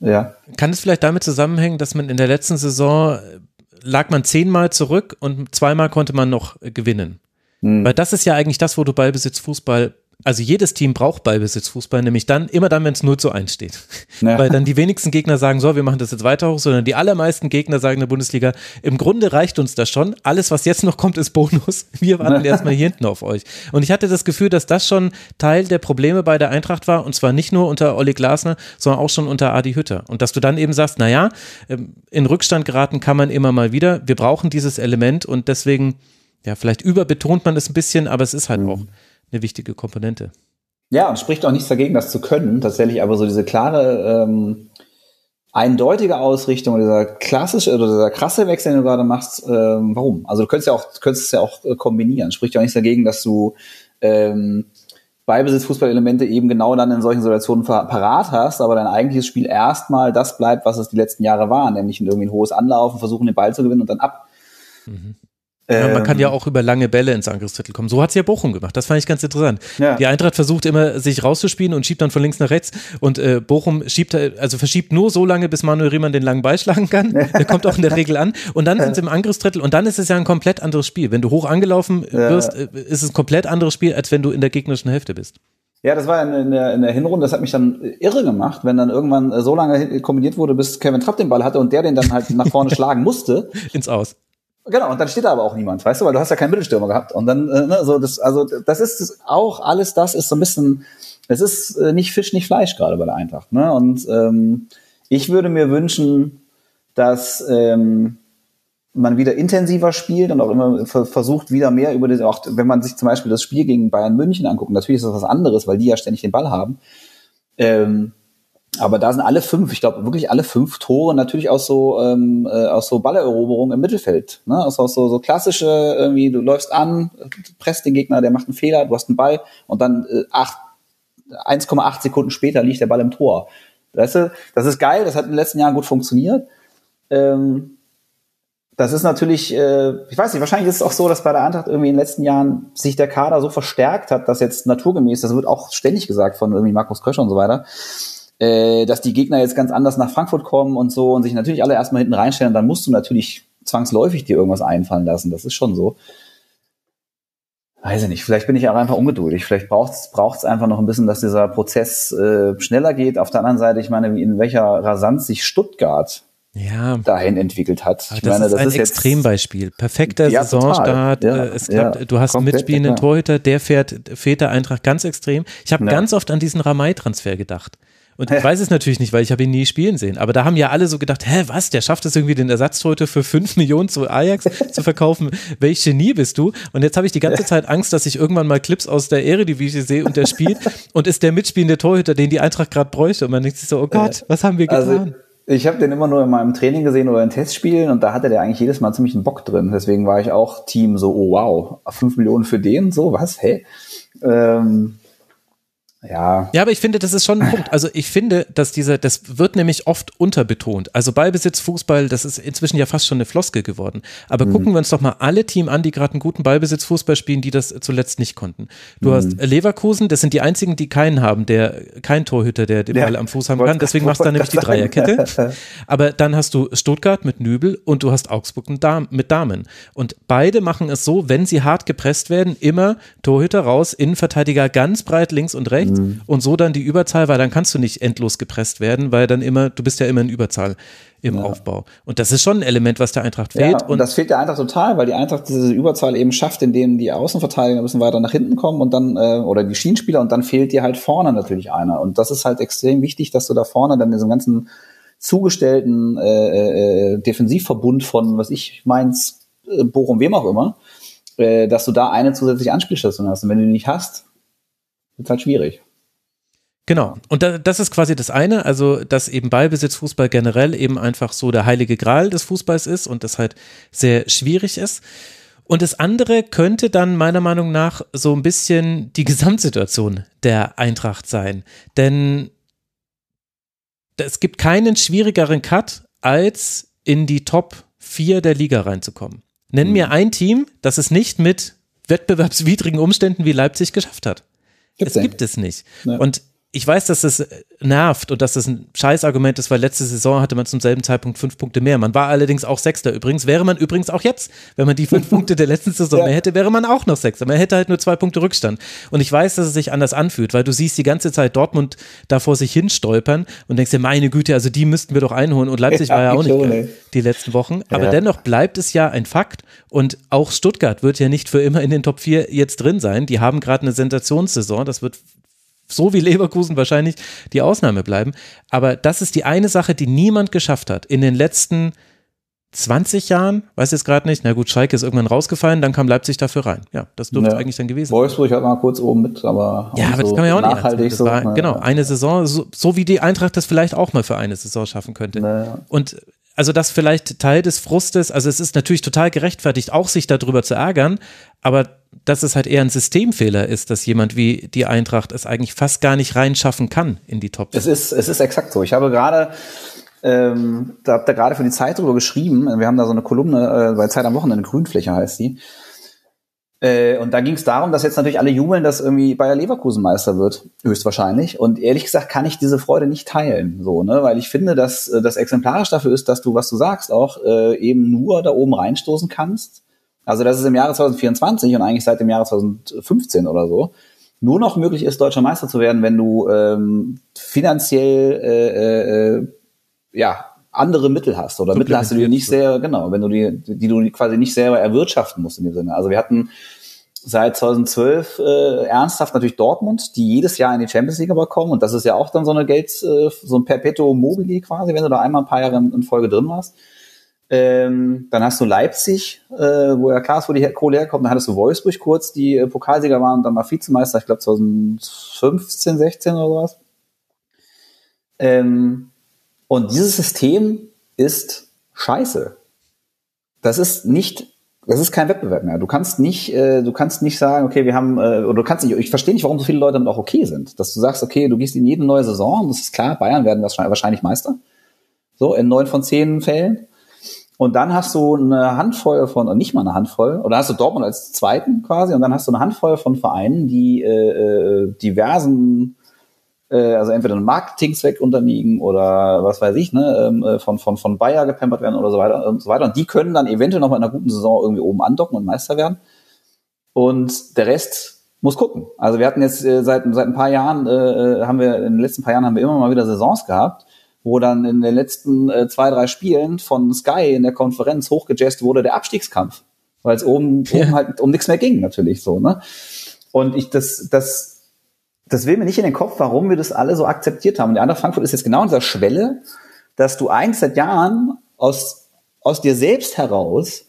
Ja. Kann es vielleicht damit zusammenhängen, dass man in der letzten Saison äh, lag man zehnmal zurück und zweimal konnte man noch gewinnen? Hm. Weil das ist ja eigentlich das, wo du Ballbesitz Fußball also jedes Team braucht Ballbesitzfußball, nämlich dann, immer dann, wenn es 0 zu 1 steht. Ja. Weil dann die wenigsten Gegner sagen, so, wir machen das jetzt weiter hoch, sondern die allermeisten Gegner sagen in der Bundesliga, im Grunde reicht uns das schon. Alles, was jetzt noch kommt, ist Bonus. Wir warten erstmal hier hinten auf euch. Und ich hatte das Gefühl, dass das schon Teil der Probleme bei der Eintracht war, und zwar nicht nur unter Olli Glasner, sondern auch schon unter Adi Hütter. Und dass du dann eben sagst, naja, ähm, in Rückstand geraten kann man immer mal wieder. Wir brauchen dieses Element und deswegen, ja, vielleicht überbetont man es ein bisschen, aber es ist halt mhm. auch eine wichtige Komponente. Ja, und spricht auch nichts dagegen, das zu können, tatsächlich, aber so diese klare ähm, eindeutige Ausrichtung oder dieser klassische oder dieser krasse Wechsel, den du gerade machst, ähm, warum? Also du könntest ja auch, könntest es ja auch äh, kombinieren. Spricht ja auch nichts dagegen, dass du ähm, Beibesitz-Fußballelemente eben genau dann in solchen Situationen parat hast, aber dein eigentliches Spiel erstmal das bleibt, was es die letzten Jahre war, nämlich irgendwie ein hohes Anlaufen, versuchen den Ball zu gewinnen und dann ab. Ja, man kann Ähm, ja auch über lange Bälle ins Angriffsdrittel kommen. So hat es ja Bochum gemacht. Das fand ich ganz interessant. Ja. Die Eintracht versucht immer, sich rauszuspielen und schiebt dann von links nach rechts. Und äh, Bochum schiebt, also verschiebt nur so lange, bis Manuel Riemann den langen Ball schlagen kann. Der kommt auch in der Regel an. Und dann sind sie im Angriffsdrittel und dann ist es ja ein komplett anderes Spiel. Wenn du hoch angelaufen wirst, äh, ist es ein komplett anderes Spiel, als wenn du in der gegnerischen Hälfte bist. Ja, das war in, in, der, in der Hinrunde, das hat mich dann irre gemacht, wenn dann irgendwann äh, so lange kombiniert wurde, bis Kevin Trapp den Ball hatte und der den dann halt nach vorne schlagen musste. Ins Aus. Genau, und dann steht da aber auch niemand, weißt du, weil du hast ja keinen Mittelstürmer gehabt. Und dann, äh, ne, so das, also das ist das auch, alles das ist so ein bisschen, es ist äh, nicht Fisch, nicht Fleisch gerade bei der Eintracht. Ne? Und ähm, ich würde mir wünschen, dass ähm, man wieder intensiver spielt und auch immer ver versucht, wieder mehr über das, auch wenn man sich zum Beispiel das Spiel gegen Bayern München anguckt, natürlich ist das was anderes, weil die ja ständig den Ball haben. Ähm, aber da sind alle fünf, ich glaube wirklich alle fünf Tore natürlich aus so ähm, äh, aus so Balleroberungen im Mittelfeld, ne? Aus, aus so, so klassische irgendwie, du läufst an, presst den Gegner, der macht einen Fehler, du hast einen Ball und dann äh, acht 1,8 Sekunden später liegt der Ball im Tor. Weißt du, das ist geil, das hat in den letzten Jahren gut funktioniert. Ähm, das ist natürlich, äh, ich weiß nicht, wahrscheinlich ist es auch so, dass bei der Eintracht irgendwie in den letzten Jahren sich der Kader so verstärkt hat, dass jetzt naturgemäß, das wird auch ständig gesagt von irgendwie Markus Kröscher und so weiter, äh, dass die Gegner jetzt ganz anders nach Frankfurt kommen und so und sich natürlich alle erstmal hinten reinstellen, dann musst du natürlich zwangsläufig dir irgendwas einfallen lassen. Das ist schon so. Weiß ich nicht, vielleicht bin ich auch einfach ungeduldig. Vielleicht braucht es einfach noch ein bisschen, dass dieser Prozess äh, schneller geht. Auf der anderen Seite, ich meine, in welcher Rasanz sich Stuttgart Ja. dahin entwickelt hat. Ich das meine, ist ein jetzt- Extrembeispiel. Perfekter Ja, Saisonstart. Ja, äh, es klappt, ja, du hast einen mitspielenden. Torhüter, der fährt, fährt der Eintracht ganz extrem. Ich habe ganz oft an diesen Ramay-Transfer gedacht. Und ich weiß es natürlich nicht, weil ich habe ihn nie spielen sehen. Aber da haben ja alle so gedacht, hä, was, der schafft es irgendwie, den Ersatztorhüter für 5 Millionen zu Ajax zu verkaufen. Welch Genie bist du? Und jetzt habe ich die ganze Zeit Angst, dass ich irgendwann mal Clips aus der Eredivisie sehe und der spielt und ist der mitspielende Torhüter, den die Eintracht gerade bräuchte. Und man denkt sich so, oh Gott, was haben wir getan? Also, ich habe den immer nur in meinem Training gesehen oder in Testspielen und da hatte der eigentlich jedes Mal ziemlich einen Bock drin. Deswegen war ich auch Team so, oh wow, 5 Millionen für den, so was, hä? Ähm, ja, Ja, aber ich finde, das ist schon ein Punkt. Also ich finde, dass dieser, das wird nämlich oft unterbetont. Also Ballbesitz, Fußball, das ist inzwischen ja fast schon eine Floskel geworden. Aber gucken wir uns doch mal alle Team an, die gerade einen guten Ballbesitz, Fußball spielen, die das zuletzt nicht konnten. Du hast Leverkusen, das sind die einzigen, die keinen haben, der kein Torhüter, der den Ja, Ball am Fuß haben kann. Deswegen machst du da nämlich die. Dreierkette. Aber dann hast du Stuttgart mit Nübel und du hast Augsburg mit Damen. Und beide machen es so, wenn sie hart gepresst werden, immer Torhüter raus, Innenverteidiger ganz breit links und rechts Mhm. und so dann die Überzahl, weil dann kannst du nicht endlos gepresst werden, weil dann immer, du bist ja immer in Überzahl im Aufbau. Und das ist schon ein Element, was der Eintracht fehlt. ja und, das fehlt der Eintracht total, weil die Eintracht diese Überzahl eben schafft, indem die Außenverteidiger ein bisschen weiter nach hinten kommen und dann, äh, oder die Schienenspieler und dann fehlt dir halt vorne natürlich einer. Und das ist halt extrem wichtig, dass du da vorne dann in diesem ganzen zugestellten äh, äh, Defensivverbund von, was ich meins, äh, Bochum, wem auch immer, äh, dass du da eine zusätzliche Anspielstation hast. Und wenn du die nicht hast, wird halt schwierig. Genau. Und da, das ist quasi das eine, also dass eben Ballbesitz Fußball generell eben einfach so der heilige Gral des Fußballs ist und das halt sehr schwierig ist. Und das andere könnte dann meiner Meinung nach so ein bisschen die Gesamtsituation der Eintracht sein. Denn es gibt keinen schwierigeren Cut, als in die Top 4 der Liga reinzukommen. Nenn mir ein Team, das es nicht mit wettbewerbswidrigen Umständen wie Leipzig geschafft hat. Gibt's es gibt es nicht. Ja. Und ich weiß, dass das nervt und dass das ein Scheißargument ist, weil letzte Saison hatte man zum selben Zeitpunkt fünf Punkte mehr. Man war allerdings auch Sechster übrigens. Wäre man übrigens auch jetzt, wenn man die fünf Punkte der letzten Saison mehr hätte, wäre man auch noch Sechster. Man hätte halt nur zwei Punkte Rückstand. Und ich weiß, dass es sich anders anfühlt, weil du siehst die ganze Zeit Dortmund da vor sich hin stolpern und denkst dir, meine Güte, also die müssten wir doch einholen. Und Leipzig Ja, war ja auch nicht geil, ey. die letzten Wochen. Aber Ja. dennoch bleibt es ja ein Fakt. Und auch Stuttgart wird ja nicht für immer in den Top 4 jetzt drin sein. Die haben gerade eine Sensationssaison. Das wird so wie Leverkusen wahrscheinlich die Ausnahme bleiben. Aber das ist die eine Sache, die niemand geschafft hat in den letzten 20 Jahren, weiß jetzt gerade nicht. Na gut, Schalke ist irgendwann rausgefallen, dann kam Leipzig dafür rein. Ja, das dürfte Ja. eigentlich dann gewesen sein. Wolfsburg hat mal kurz oben mit, aber Ja, nicht aber das so kann man ja auch nicht. nachhaltig so. nehmen. Das war, Na, genau, ja. eine Saison, so, so wie die Eintracht das vielleicht auch mal für eine Saison schaffen könnte. Na, Und also das vielleicht Teil des Frustes, also es ist natürlich total gerechtfertigt, auch sich darüber zu ärgern, aber dass es halt eher ein Systemfehler ist, dass jemand wie die Eintracht es eigentlich fast gar nicht reinschaffen kann in die Top. Es ist, es ist exakt so. Ich habe gerade, ähm, da habt ihr gerade für die Zeit drüber geschrieben. Wir haben da so eine Kolumne äh, bei Zeit am Wochenende, Grünfläche heißt die. Äh, und da ging es darum, dass jetzt natürlich alle jubeln, dass irgendwie Bayer Leverkusen Meister wird, höchstwahrscheinlich. Und ehrlich gesagt kann ich diese Freude nicht teilen, so, ne, weil ich finde, dass äh, das exemplarisch dafür ist, dass du, was du sagst, auch äh, eben nur da oben reinstoßen kannst. Also das ist im Jahre 2024 und eigentlich seit dem Jahre 2015 oder so nur noch möglich ist, deutscher Meister zu werden, wenn du ähm, finanziell äh, äh, ja andere Mittel hast oder Mittel hast, die du nicht sehr genau, wenn du die, die du quasi nicht selber erwirtschaften musst in dem Sinne. Also wir hatten seit 2012 äh, ernsthaft natürlich Dortmund, die jedes Jahr in die Champions League aber kommen und das ist ja auch dann so eine Geld, äh, so ein Perpetuum mobile quasi, wenn du da einmal ein paar Jahre in, in Folge drin warst. Ähm, dann hast du Leipzig, äh, wo ja klar ist, wo die Kohle herkommt. Dann hattest du Wolfsburg kurz, die äh, Pokalsieger waren und dann mal Vizemeister, ich glaube 2015, 16 oder sowas. Ähm, und dieses System ist scheiße. Das ist nicht, das ist kein Wettbewerb mehr. Du kannst nicht, äh, du kannst nicht sagen, okay, wir haben, äh, oder du kannst nicht, ich verstehe nicht, warum so viele Leute damit auch okay sind. Dass du sagst, okay, du gehst in jede neue Saison, das ist klar, Bayern werden wahrscheinlich Meister. So, in neun von zehn Fällen. Und dann hast du eine Handvoll von, oder nicht mal eine Handvoll, oder hast du Dortmund als zweiten quasi, und dann hast du eine Handvoll von Vereinen, die äh, äh, diversen, äh, also entweder einem Marketingzweck unterliegen oder was weiß ich, ne, ähm, äh, von, von, von Bayer gepampert werden oder so weiter und so weiter. Und die können dann eventuell noch mal in einer guten Saison irgendwie oben andocken und Meister werden. Und der Rest muss gucken. Also wir hatten jetzt äh, seit, seit ein paar Jahren, äh, haben wir, in den letzten paar Jahren haben wir immer mal wieder Saisons gehabt, wo dann in den letzten äh, zwei, drei Spielen von Sky in der Konferenz hochgejazzt wurde der Abstiegskampf. Weil es oben, Ja. oben halt um nichts mehr ging, natürlich so, ne? Und ich, das, das, das will mir nicht in den Kopf, warum wir das alle so akzeptiert haben. Und der andere Frankfurt ist jetzt genau an dieser Schwelle, dass du eigentlich seit Jahren aus, aus dir selbst heraus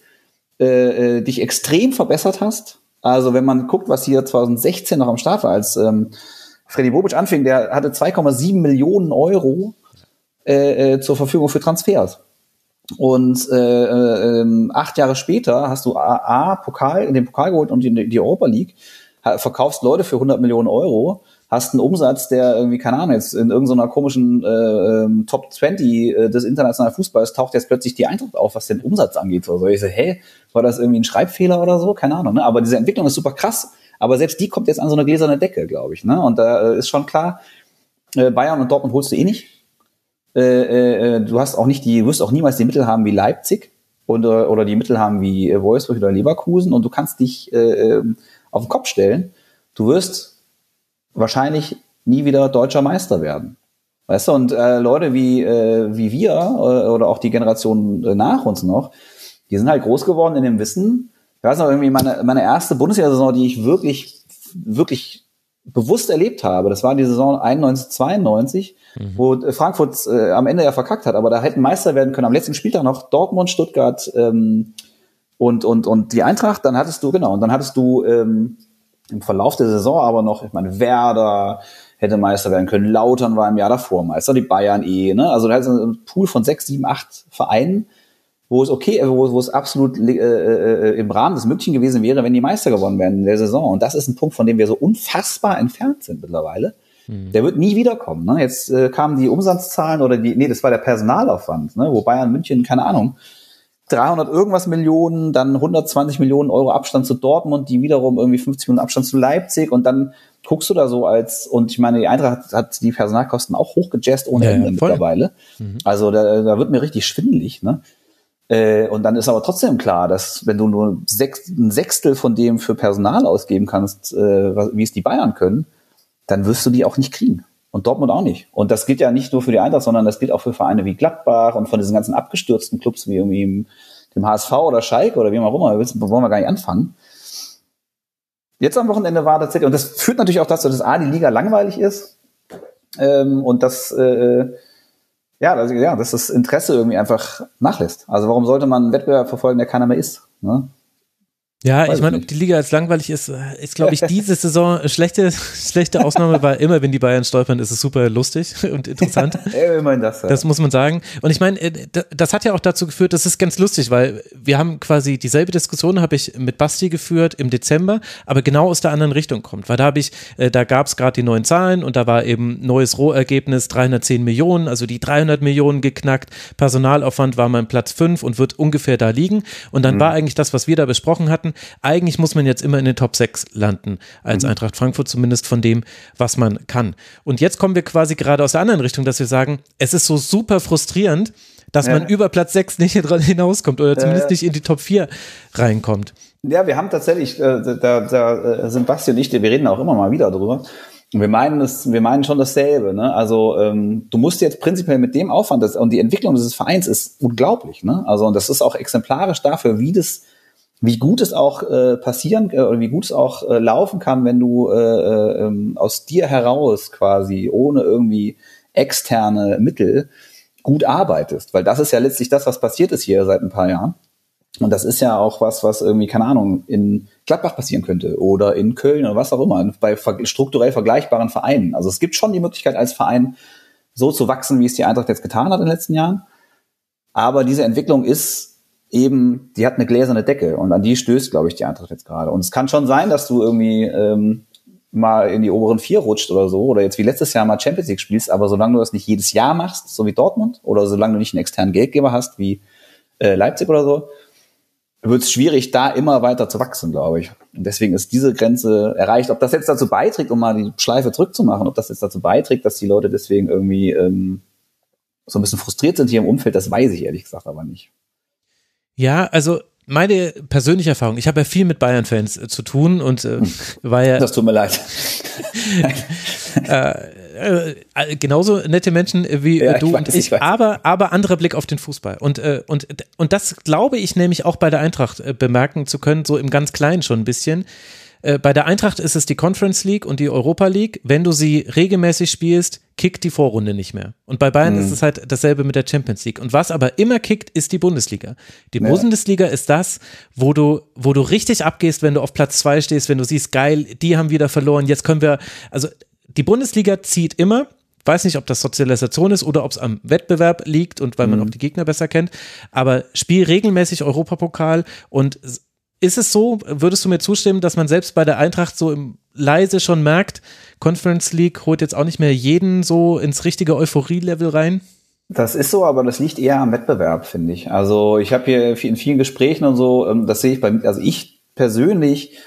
äh, äh, dich extrem verbessert hast. Also wenn man guckt, was hier 2016 noch am Start war, als ähm, Freddy Bobic anfing, der hatte 2,7 Millionen Euro äh, äh, zur Verfügung für Transfers. Und äh, äh, ähm, acht Jahre später hast du A, A Pokal, den Pokal geholt und die, die Europa League, verkaufst Leute für 100 Millionen Euro, hast einen Umsatz, der irgendwie, keine Ahnung, jetzt in irgendeiner komischen äh, ähm, Top 20 äh, des internationalen Fußballs taucht jetzt plötzlich die Eintracht auf, was den Umsatz angeht. Oder so. Ich so, hey, war das irgendwie ein Schreibfehler oder so? Keine Ahnung. Ne? Aber diese Entwicklung ist super krass. Aber selbst die kommt jetzt an so eine gläserne Decke, glaube ich. Ne? Und da äh, ist schon klar, äh, Bayern und Dortmund holst du eh nicht äh, äh, du hast auch nicht die, wirst auch niemals die Mittel haben wie Leipzig oder, oder die Mittel haben wie äh, Wolfsburg oder Leverkusen und du kannst dich äh, ähm, auf den Kopf stellen. Du wirst wahrscheinlich nie wieder deutscher Meister werden. Weißt du, und äh, Leute wie, äh, wie wir äh, oder auch die Generation äh, nach uns noch, die sind halt groß geworden in dem Wissen. Ich weiß noch irgendwie meine, meine erste Bundesliga-Saison, die ich wirklich, wirklich bewusst erlebt habe. Das war die Saison 91, 92, wo äh, Frankfurt äh, am Ende ja verkackt hat, aber da hätten Meister werden können. Am letzten Spieltag noch Dortmund, Stuttgart ähm, und, und, und die Eintracht. Dann hattest du, genau, und dann hattest du ähm, im Verlauf der Saison aber noch, ich meine, Werder hätte Meister werden können, Lautern war im Jahr davor Meister, die Bayern eh, ne? Also da hast du einen Pool von sechs, sieben, acht Vereinen, wo es okay, wo, wo es absolut äh, äh, im Rahmen des Möglichen gewesen wäre, wenn die Meister gewonnen wären in der Saison. Und das ist ein Punkt, von dem wir so unfassbar entfernt sind mittlerweile. Der wird nie wiederkommen. Ne? Jetzt äh, kamen die Umsatzzahlen oder die, nee, das war der Personalaufwand, ne? wo Bayern München, keine Ahnung, 300 irgendwas Millionen, dann 120 Millionen Euro Abstand zu Dortmund, die wiederum irgendwie 50 Millionen Abstand zu Leipzig und dann guckst du da so als, und ich meine, die Eintracht hat, hat die Personalkosten auch hochgejazzt ohne Ja, ja, Ende voll. mittlerweile. Also da, da wird mir richtig schwindelig, ne? Äh, und dann ist aber trotzdem klar, dass wenn du nur sechs, ein Sechstel von dem für Personal ausgeben kannst, äh, wie es die Bayern können, dann wirst du die auch nicht kriegen. Und Dortmund auch nicht. Und das gilt ja nicht nur für die Eintracht, sondern das gilt auch für Vereine wie Gladbach und von diesen ganzen abgestürzten Clubs wie irgendwie im, dem HSV oder Schalke oder wie auch immer. Wollen wir gar nicht anfangen. Jetzt am Wochenende war tatsächlich, und das führt natürlich auch dazu, dass A, die Liga langweilig ist ähm, und dass äh, ja, das, ja, dass das Interesse irgendwie einfach nachlässt. Also warum sollte man einen Wettbewerb verfolgen, der keiner mehr ist? Ne? Ja, Weiß ich meine, ob die Liga als langweilig ist, äh, ist, glaube ich, diese Saison eine schlechte, schlechte Ausnahme, weil immer, wenn die Bayern stolpern, ist es super lustig und interessant. Ja, immerhin das. Ja. Das muss man sagen. Und ich meine, äh, das hat ja auch dazu geführt, das ist ganz lustig, weil wir haben quasi dieselbe Diskussion habe ich mit Basti geführt im Dezember, aber genau aus der anderen Richtung kommt. Weil da habe ich, äh, da gab es gerade die neuen Zahlen und da war eben neues Rohergebnis 310 Millionen, also die 300 Millionen geknackt. Personalaufwand war mein Platz 5 und wird ungefähr da liegen. Und dann war eigentlich das, was wir da besprochen hatten, eigentlich muss man jetzt immer in den Top 6 landen, als Eintracht Frankfurt zumindest von dem, was man kann. Und jetzt kommen wir quasi gerade aus der anderen Richtung, dass wir sagen, es ist so super frustrierend, dass man über Platz 6 nicht hinauskommt oder zumindest nicht in die Top 4 reinkommt. Ja, wir haben tatsächlich, äh, da, da äh, sind Basti und ich, wir reden auch immer mal wieder drüber. Und wir meinen das, wir meinen schon dasselbe. Ne? Also ähm, du musst jetzt prinzipiell mit dem Aufwand das, und die Entwicklung dieses Vereins ist unglaublich. Ne? Also und das ist auch exemplarisch dafür, wie das, wie gut es auch äh, passieren äh, oder wie gut es auch äh, laufen kann, wenn du äh, äh, ähm, aus dir heraus quasi ohne irgendwie externe Mittel gut arbeitest. Weil das ist ja letztlich das, was passiert ist hier seit ein paar Jahren. Und das ist ja auch was, was irgendwie, keine Ahnung, in Gladbach passieren könnte oder in Köln oder was auch immer, bei strukturell vergleichbaren Vereinen. Also es gibt schon die Möglichkeit als Verein so zu wachsen, wie es die Eintracht jetzt getan hat in den letzten Jahren. Aber diese Entwicklung ist eben, die hat eine gläserne Decke und an die stößt, glaube ich, die Eintracht jetzt gerade. Und es kann schon sein, dass du irgendwie ähm, mal in die oberen vier rutscht oder so oder jetzt wie letztes Jahr mal Champions League spielst, aber solange du das nicht jedes Jahr machst, so wie Dortmund, oder solange du nicht einen externen Geldgeber hast, wie äh, Leipzig oder so, wird es schwierig, da immer weiter zu wachsen, glaube ich. Und deswegen ist diese Grenze erreicht. Ob das jetzt dazu beiträgt, um mal die Schleife zurückzumachen, ob das jetzt dazu beiträgt, dass die Leute deswegen irgendwie ähm, so ein bisschen frustriert sind hier im Umfeld, das weiß ich ehrlich gesagt aber nicht. Ja, also meine persönliche Erfahrung, ich habe ja viel mit Bayern-Fans äh, zu tun und äh, war ja Das tut mir leid. äh, äh, genauso nette Menschen wie Ja, äh, ich du weiß, und ich ich, aber, aber anderer Blick auf den Fußball. Und, äh, und, und das glaube ich nämlich auch bei der Eintracht äh, bemerken zu können, so im ganz Kleinen schon ein bisschen. Äh, bei der Eintracht ist es die Conference League und die Europa League. Wenn du sie regelmäßig spielst, kickt die Vorrunde nicht mehr. Und bei Bayern Mhm. ist es halt dasselbe mit der Champions League. Und was aber immer kickt, ist die Bundesliga. Die Bundesliga ist das, wo du, wo du richtig abgehst, wenn du auf Platz zwei stehst, wenn du siehst, geil, die haben wieder verloren, jetzt können wir, also die Bundesliga zieht immer, weiß nicht, ob das Sozialisation ist oder ob es am Wettbewerb liegt und weil man auch die Gegner besser kennt, aber spiel regelmäßig Europapokal und ist es so, würdest du mir zustimmen, dass man selbst bei der Eintracht so im leise schon merkt, Conference League holt jetzt auch nicht mehr jeden so ins richtige Euphorie-Level rein? Das ist so, aber das liegt eher am Wettbewerb, finde ich. Also ich habe hier in vielen Gesprächen und so, ähm, das sehe ich bei, also ich persönlich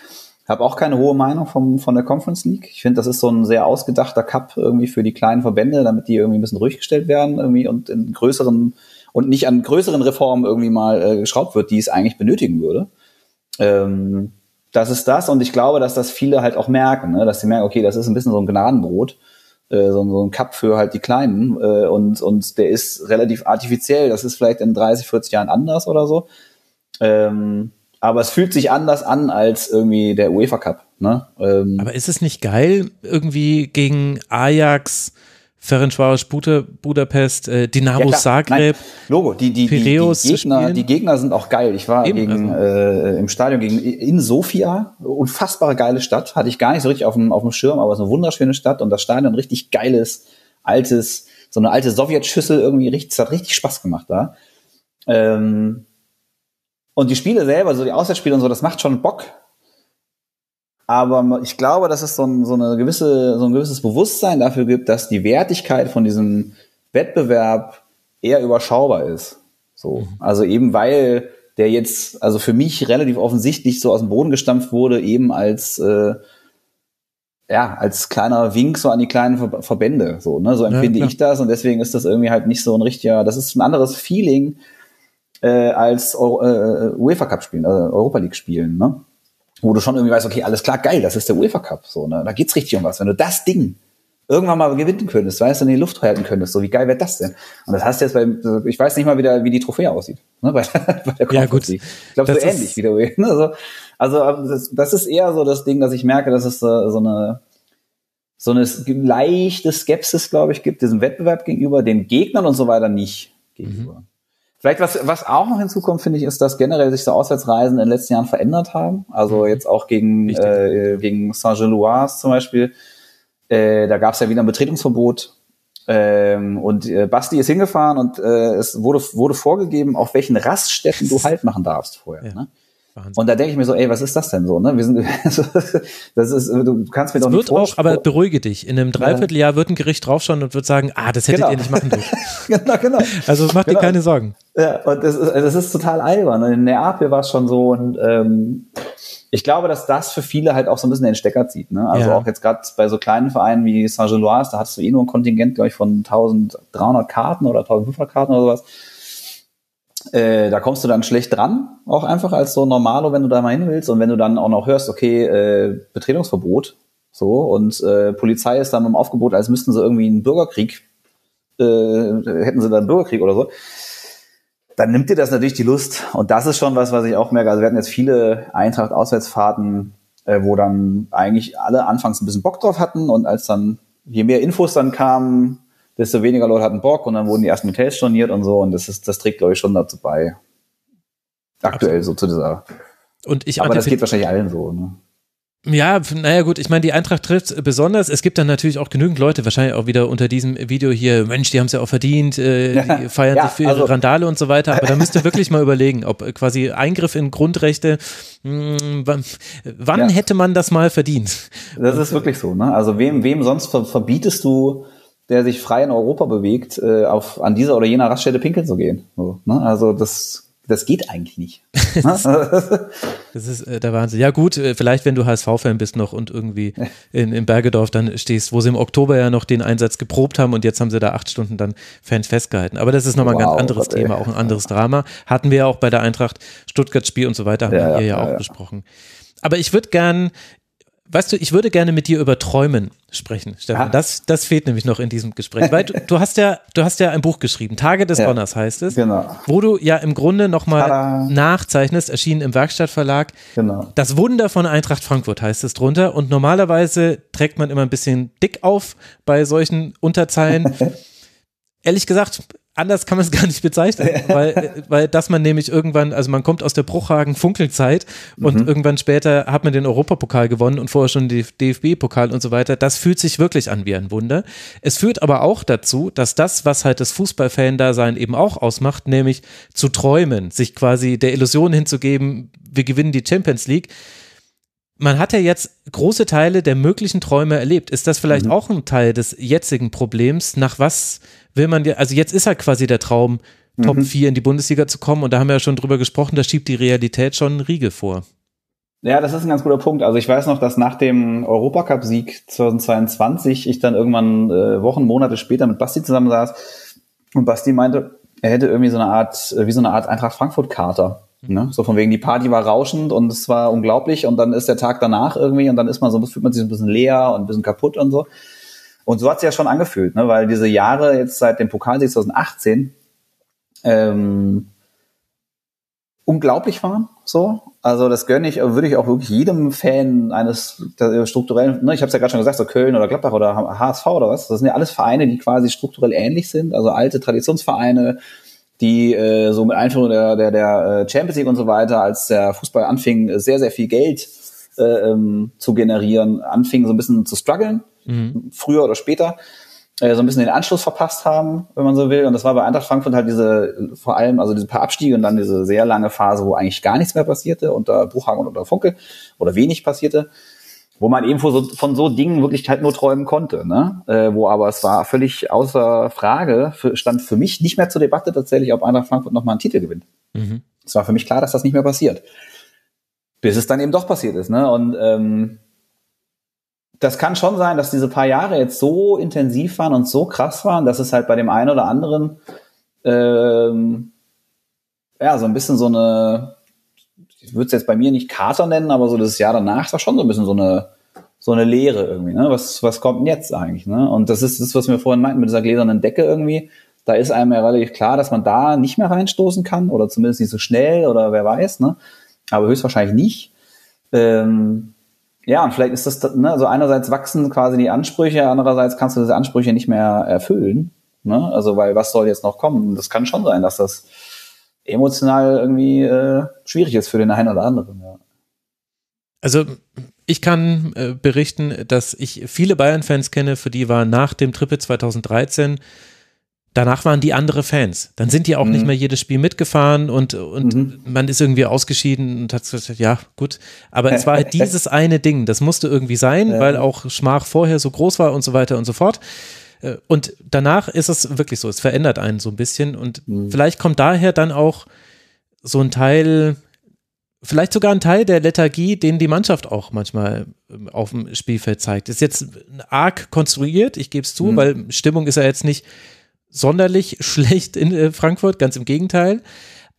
habe auch keine hohe Meinung vom, von der Conference League. Ich finde, das ist so ein sehr ausgedachter Cup irgendwie für die kleinen Verbände, damit die irgendwie ein bisschen ruhig gestellt werden irgendwie und in größeren und nicht an größeren Reformen irgendwie mal äh, geschraubt wird, die es eigentlich benötigen würde. Ähm, das ist das und ich glaube, dass das viele halt auch merken, ne? dass sie merken, okay, das ist ein bisschen so ein Gnadenbrot, äh, so, so ein Cup für halt die Kleinen äh, und, und der ist relativ artifiziell, das ist vielleicht in 30, 40 Jahren anders oder so. Ähm, aber es fühlt sich anders an als irgendwie der UEFA Cup. Ne? Ähm, Aber ist es nicht geil, irgendwie gegen Ajax, Ferencvaros Buda, Budapest, äh, Dynamo Ja. Zagreb, Nein, Logo, die, die, die, die, Gegner, die Gegner sind auch geil. Ich war Eben, gegen, also. äh, im Stadion gegen in Sofia, unfassbare geile Stadt, hatte ich gar nicht so richtig auf dem, auf dem Schirm, aber es ist eine wunderschöne Stadt und das Stadion richtig geiles, altes, so eine alte Sowjetschüssel irgendwie richtig, es hat richtig Spaß gemacht da. Ähm, und die Spiele selber, so die Auswärtsspiele und so, das macht schon Bock. Aber ich glaube, dass es so, ein, so, eine gewisse, so ein gewisses Bewusstsein dafür gibt, dass die Wertigkeit von diesem Wettbewerb eher überschaubar ist. So. Also eben weil der jetzt, also für mich relativ offensichtlich so aus dem Boden gestampft wurde, eben als äh, ja, als kleiner Wink so an die kleinen Ver Verbände. So, ne? so empfinde klar. ich das und deswegen ist das irgendwie halt nicht so ein richtiger, das ist ein anderes Feeling äh, als Euro, äh, UEFA Cup spielen, äh, Europa League spielen, ne? Wo du schon irgendwie weißt, okay, alles klar, geil, das ist der UEFA Cup, so, ne? Da geht's richtig um was. Wenn du das Ding irgendwann mal gewinnen könntest, weißt du, in die Luft halten könntest, so wie geil wäre das denn? Und das hast du jetzt bei, ich weiß nicht mal, wie, der, wie die Trophäe aussieht, ne? Bei, bei der Ja, gut. Ich glaube, so ähnlich wie der ne? also, also das, das ist eher so das Ding, dass ich merke, dass es so, so eine so eine leichte Skepsis, glaube ich, gibt, diesem Wettbewerb gegenüber, den Gegnern und so weiter nicht gegenüber. Mhm. Vielleicht was, was auch noch hinzukommt, finde ich, ist, dass generell sich so Auswärtsreisen in den letzten Jahren verändert haben. Also mhm. jetzt auch gegen, äh, gegen Saint-Gilloise zum Beispiel. Äh, da gab es ja wieder ein Betretungsverbot. Ähm, und äh, Basti ist hingefahren und äh, es wurde, wurde vorgegeben, auf welchen Raststätten du Halt machen darfst vorher. Ja. Ne? Wahnsinn. Und da denke ich mir so, ey, was ist das denn so? Ne? Wir sind, das ist, du kannst mir das doch nicht wird auch, aber beruhige dich. In einem Dreivierteljahr wird ein Gericht draufschauen und wird sagen, ah, das hättet genau. ihr nicht machen dürfen. genau, genau. Also mach genau. dir keine Sorgen. Ja, und das ist, das ist total albern. Und in Neapel war es schon so und ähm, ich glaube, dass das für viele halt auch so ein bisschen den Stecker zieht. Ne? Also ja. auch jetzt gerade bei so kleinen Vereinen wie Saint-Gilloise, da hattest du eh nur ein Kontingent, glaube ich, von 1300 Karten oder 1500 Karten oder sowas äh, da kommst du dann schlecht dran, auch einfach als so Normalo, wenn du da mal hin willst. Und wenn du dann auch noch hörst, okay, äh, Betretungsverbot, so, und äh, Polizei ist dann im Aufgebot, als müssten sie irgendwie einen Bürgerkrieg, äh, hätten sie dann einen Bürgerkrieg oder so, dann nimmt dir das natürlich die Lust. Und das ist schon was, was ich auch merke. Also wir hatten jetzt viele Eintracht-Auswärtsfahrten, äh, wo dann eigentlich alle anfangs ein bisschen Bock drauf hatten und als dann, je mehr Infos dann kamen, desto weniger Leute hatten Bock und dann wurden die ersten Hotels storniert und so und das ist, das trägt, glaube ich, schon dazu bei. Aktuell Absolut. so zu dieser. Und ich Aber das geht wahrscheinlich allen so, ne? Ja, naja gut, ich meine, die Eintracht trifft besonders. Es gibt dann natürlich auch genügend Leute, wahrscheinlich auch wieder unter diesem Video hier, Mensch, die haben es ja auch verdient, äh, die feiern ja, sich für ihre also, Randale und so weiter. Aber da müsst ihr wirklich mal überlegen, ob quasi Eingriff in Grundrechte, mh, hm, wann, wann ja. hätte man das mal verdient? Das ist wirklich so, ne? Also wem, wem sonst verbietest du der sich frei in Europa bewegt, äh, auf, an dieser oder jener Raststätte pinkeln zu gehen. So, ne? Also das, das geht eigentlich nicht. das, das ist äh, der Wahnsinn. Ja gut, äh, vielleicht wenn du HSV-Fan bist noch und irgendwie in, in Bergedorf dann stehst, wo sie im Oktober ja noch den Einsatz geprobt haben und jetzt haben sie da acht Stunden dann Fans festgehalten. Aber das ist nochmal wow, ein ganz anderes Gott, Thema, auch ein anderes Drama. Hatten wir ja auch bei der Eintracht Stuttgart-Spiel und so weiter, haben ja, wir hier ja, ja auch besprochen. Aber ich würde gern weißt du, ich würde gerne mit dir über Träumen sprechen, Stefan. Ah. Das, das fehlt nämlich noch in diesem Gespräch. Weil du, du, hast ja, du hast ja ein Buch geschrieben, Tage des ja, Donners heißt es. Genau. Wo du ja im Grunde nochmal nachzeichnest, erschienen im Werkstattverlag. Genau. Das Wunder von Eintracht Frankfurt heißt es drunter. Und normalerweise trägt man immer ein bisschen dick auf bei solchen Unterzeilen. Ehrlich gesagt, anders kann man es gar nicht bezeichnen, weil, weil dass man nämlich irgendwann, also man kommt aus der Bruchhagen-Funkelzeit und mhm. irgendwann später hat man den Europapokal gewonnen und vorher schon den DFB-Pokal und so weiter. Das fühlt sich wirklich an wie ein Wunder. Es führt aber auch dazu, dass das, was halt das Fußballfan-Dasein eben auch ausmacht, nämlich zu träumen, sich quasi der Illusion hinzugeben, wir gewinnen die Champions League, man hat ja jetzt große Teile der möglichen Träume erlebt. Ist das vielleicht mhm. auch ein Teil des jetzigen Problems? Nach was will man also jetzt ist halt quasi der Traum, Top mhm. 4 in die Bundesliga zu kommen und da haben wir ja schon drüber gesprochen, da schiebt die Realität schon einen Riegel vor. Ja, das ist ein ganz guter Punkt. Also ich weiß noch, dass nach dem Europacup-Sieg 2022 ich dann irgendwann äh, Wochen, Monate später mit Basti zusammensaß und Basti meinte, er hätte irgendwie so eine Art, äh, wie so eine Art Eintracht Frankfurt-Kater. Ne? So von wegen, die Party war rauschend und es war unglaublich und dann ist der Tag danach irgendwie und dann ist man so, fühlt man sich ein bisschen leer und ein bisschen kaputt und so. Und so hat sich ja schon angefühlt, ne? weil diese Jahre jetzt seit dem Pokalsieg 2018 ähm, unglaublich waren. So, also das gönne ich, würde ich auch wirklich jedem Fan eines strukturellen. Ne, ich habe es ja gerade schon gesagt, so Köln oder Gladbach oder HSV oder was. Das sind ja alles Vereine, die quasi strukturell ähnlich sind. Also alte Traditionsvereine, die äh, so mit Einführung der, der, der äh, Champions League und so weiter, als der Fußball anfing, sehr sehr viel Geld äh, ähm, zu generieren, anfingen so ein bisschen zu strugglen mhm. früher oder später, äh, so ein bisschen den Anschluss verpasst haben, wenn man so will. Und das war bei Eintracht Frankfurt halt diese, vor allem, also diese paar Abstiege und dann diese sehr lange Phase, wo eigentlich gar nichts mehr passierte, unter Bruchhagen und unter Funke, oder wenig passierte, wo man eben von so, von so Dingen wirklich halt nur träumen konnte, ne? Äh, wo aber es war völlig außer Frage, für, stand für mich nicht mehr zur Debatte tatsächlich, ob Eintracht Frankfurt nochmal einen Titel gewinnt. Mhm. Es war für mich klar, dass das nicht mehr passiert. Bis es dann eben doch passiert ist, ne? Und ähm, das kann schon sein, dass diese paar Jahre jetzt so intensiv waren und so krass waren, dass es halt bei dem einen oder anderen ähm, ja so ein bisschen so eine, ich würde es jetzt bei mir nicht Kater nennen, aber so das Jahr danach war schon so ein bisschen so eine so eine Leere irgendwie. Ne? Was was kommt denn jetzt eigentlich? Ne? Und das ist das, was wir vorhin meinten mit dieser gläsernen Decke irgendwie. Da ist einem ja relativ klar, dass man da nicht mehr reinstoßen kann oder zumindest nicht so schnell oder wer weiß. Ne? Aber höchstwahrscheinlich nicht. Ähm, Ja, und vielleicht ist das, ne, also einerseits wachsen quasi die Ansprüche, andererseits kannst du diese Ansprüche nicht mehr erfüllen. Ne? Also, weil was soll jetzt noch kommen? Das kann schon sein, dass das emotional irgendwie äh, schwierig ist für den einen oder anderen. Ja. Also ich kann äh, berichten, dass ich viele Bayern-Fans kenne, für die war nach dem Triple 2013 danach waren die andere Fans. Dann sind die auch mhm. nicht mehr jedes Spiel mitgefahren und, und mhm. man ist irgendwie ausgeschieden und hat gesagt, ja, gut. Aber es war halt dieses eine Ding, das musste irgendwie sein, ja. weil auch Schmach vorher so groß war und so weiter und so fort. Äh, und danach ist es wirklich so, es verändert einen so ein bisschen und mhm. vielleicht kommt daher dann auch so ein Teil, vielleicht sogar ein Teil der Lethargie, den die Mannschaft auch manchmal ähm, auf dem Spielfeld zeigt. Ist jetzt arg konstruiert, ich gebe es zu, mhm. weil Stimmung ist ja jetzt nicht sonderlich schlecht in äh, Frankfurt, ganz im Gegenteil.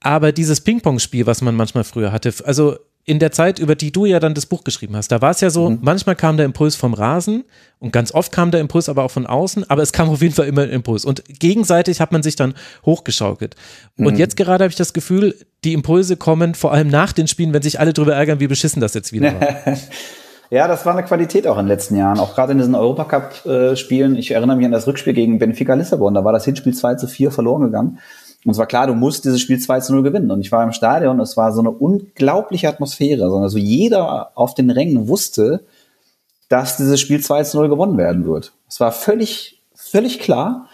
Aber dieses Ping-Pong-Spiel, was man manchmal früher hatte, also in der Zeit, über die du ja dann das Buch geschrieben hast, da war es ja so, mhm. manchmal kam der Impuls vom Rasen und ganz oft kam der Impuls aber auch von außen, aber es kam auf jeden Fall immer ein Impuls und gegenseitig hat man sich dann hochgeschaukelt. Mhm. Und jetzt gerade habe ich das Gefühl, die Impulse kommen vor allem nach den Spielen, wenn sich alle darüber ärgern, wie beschissen das jetzt wieder war. Ja, das war eine Qualität auch in den letzten Jahren, auch gerade in diesen Europacup-Spielen. Ich erinnere mich an das Rückspiel gegen Benfica Lissabon, da war das Hinspiel 2 zu 4 verloren gegangen. Und es war klar, du musst dieses Spiel 2 zu 0 gewinnen. Und ich war im Stadion, es war so eine unglaubliche Atmosphäre. Also jeder auf den Rängen wusste, dass dieses Spiel 2 zu 0 gewonnen werden wird. Es war völlig, völlig klar.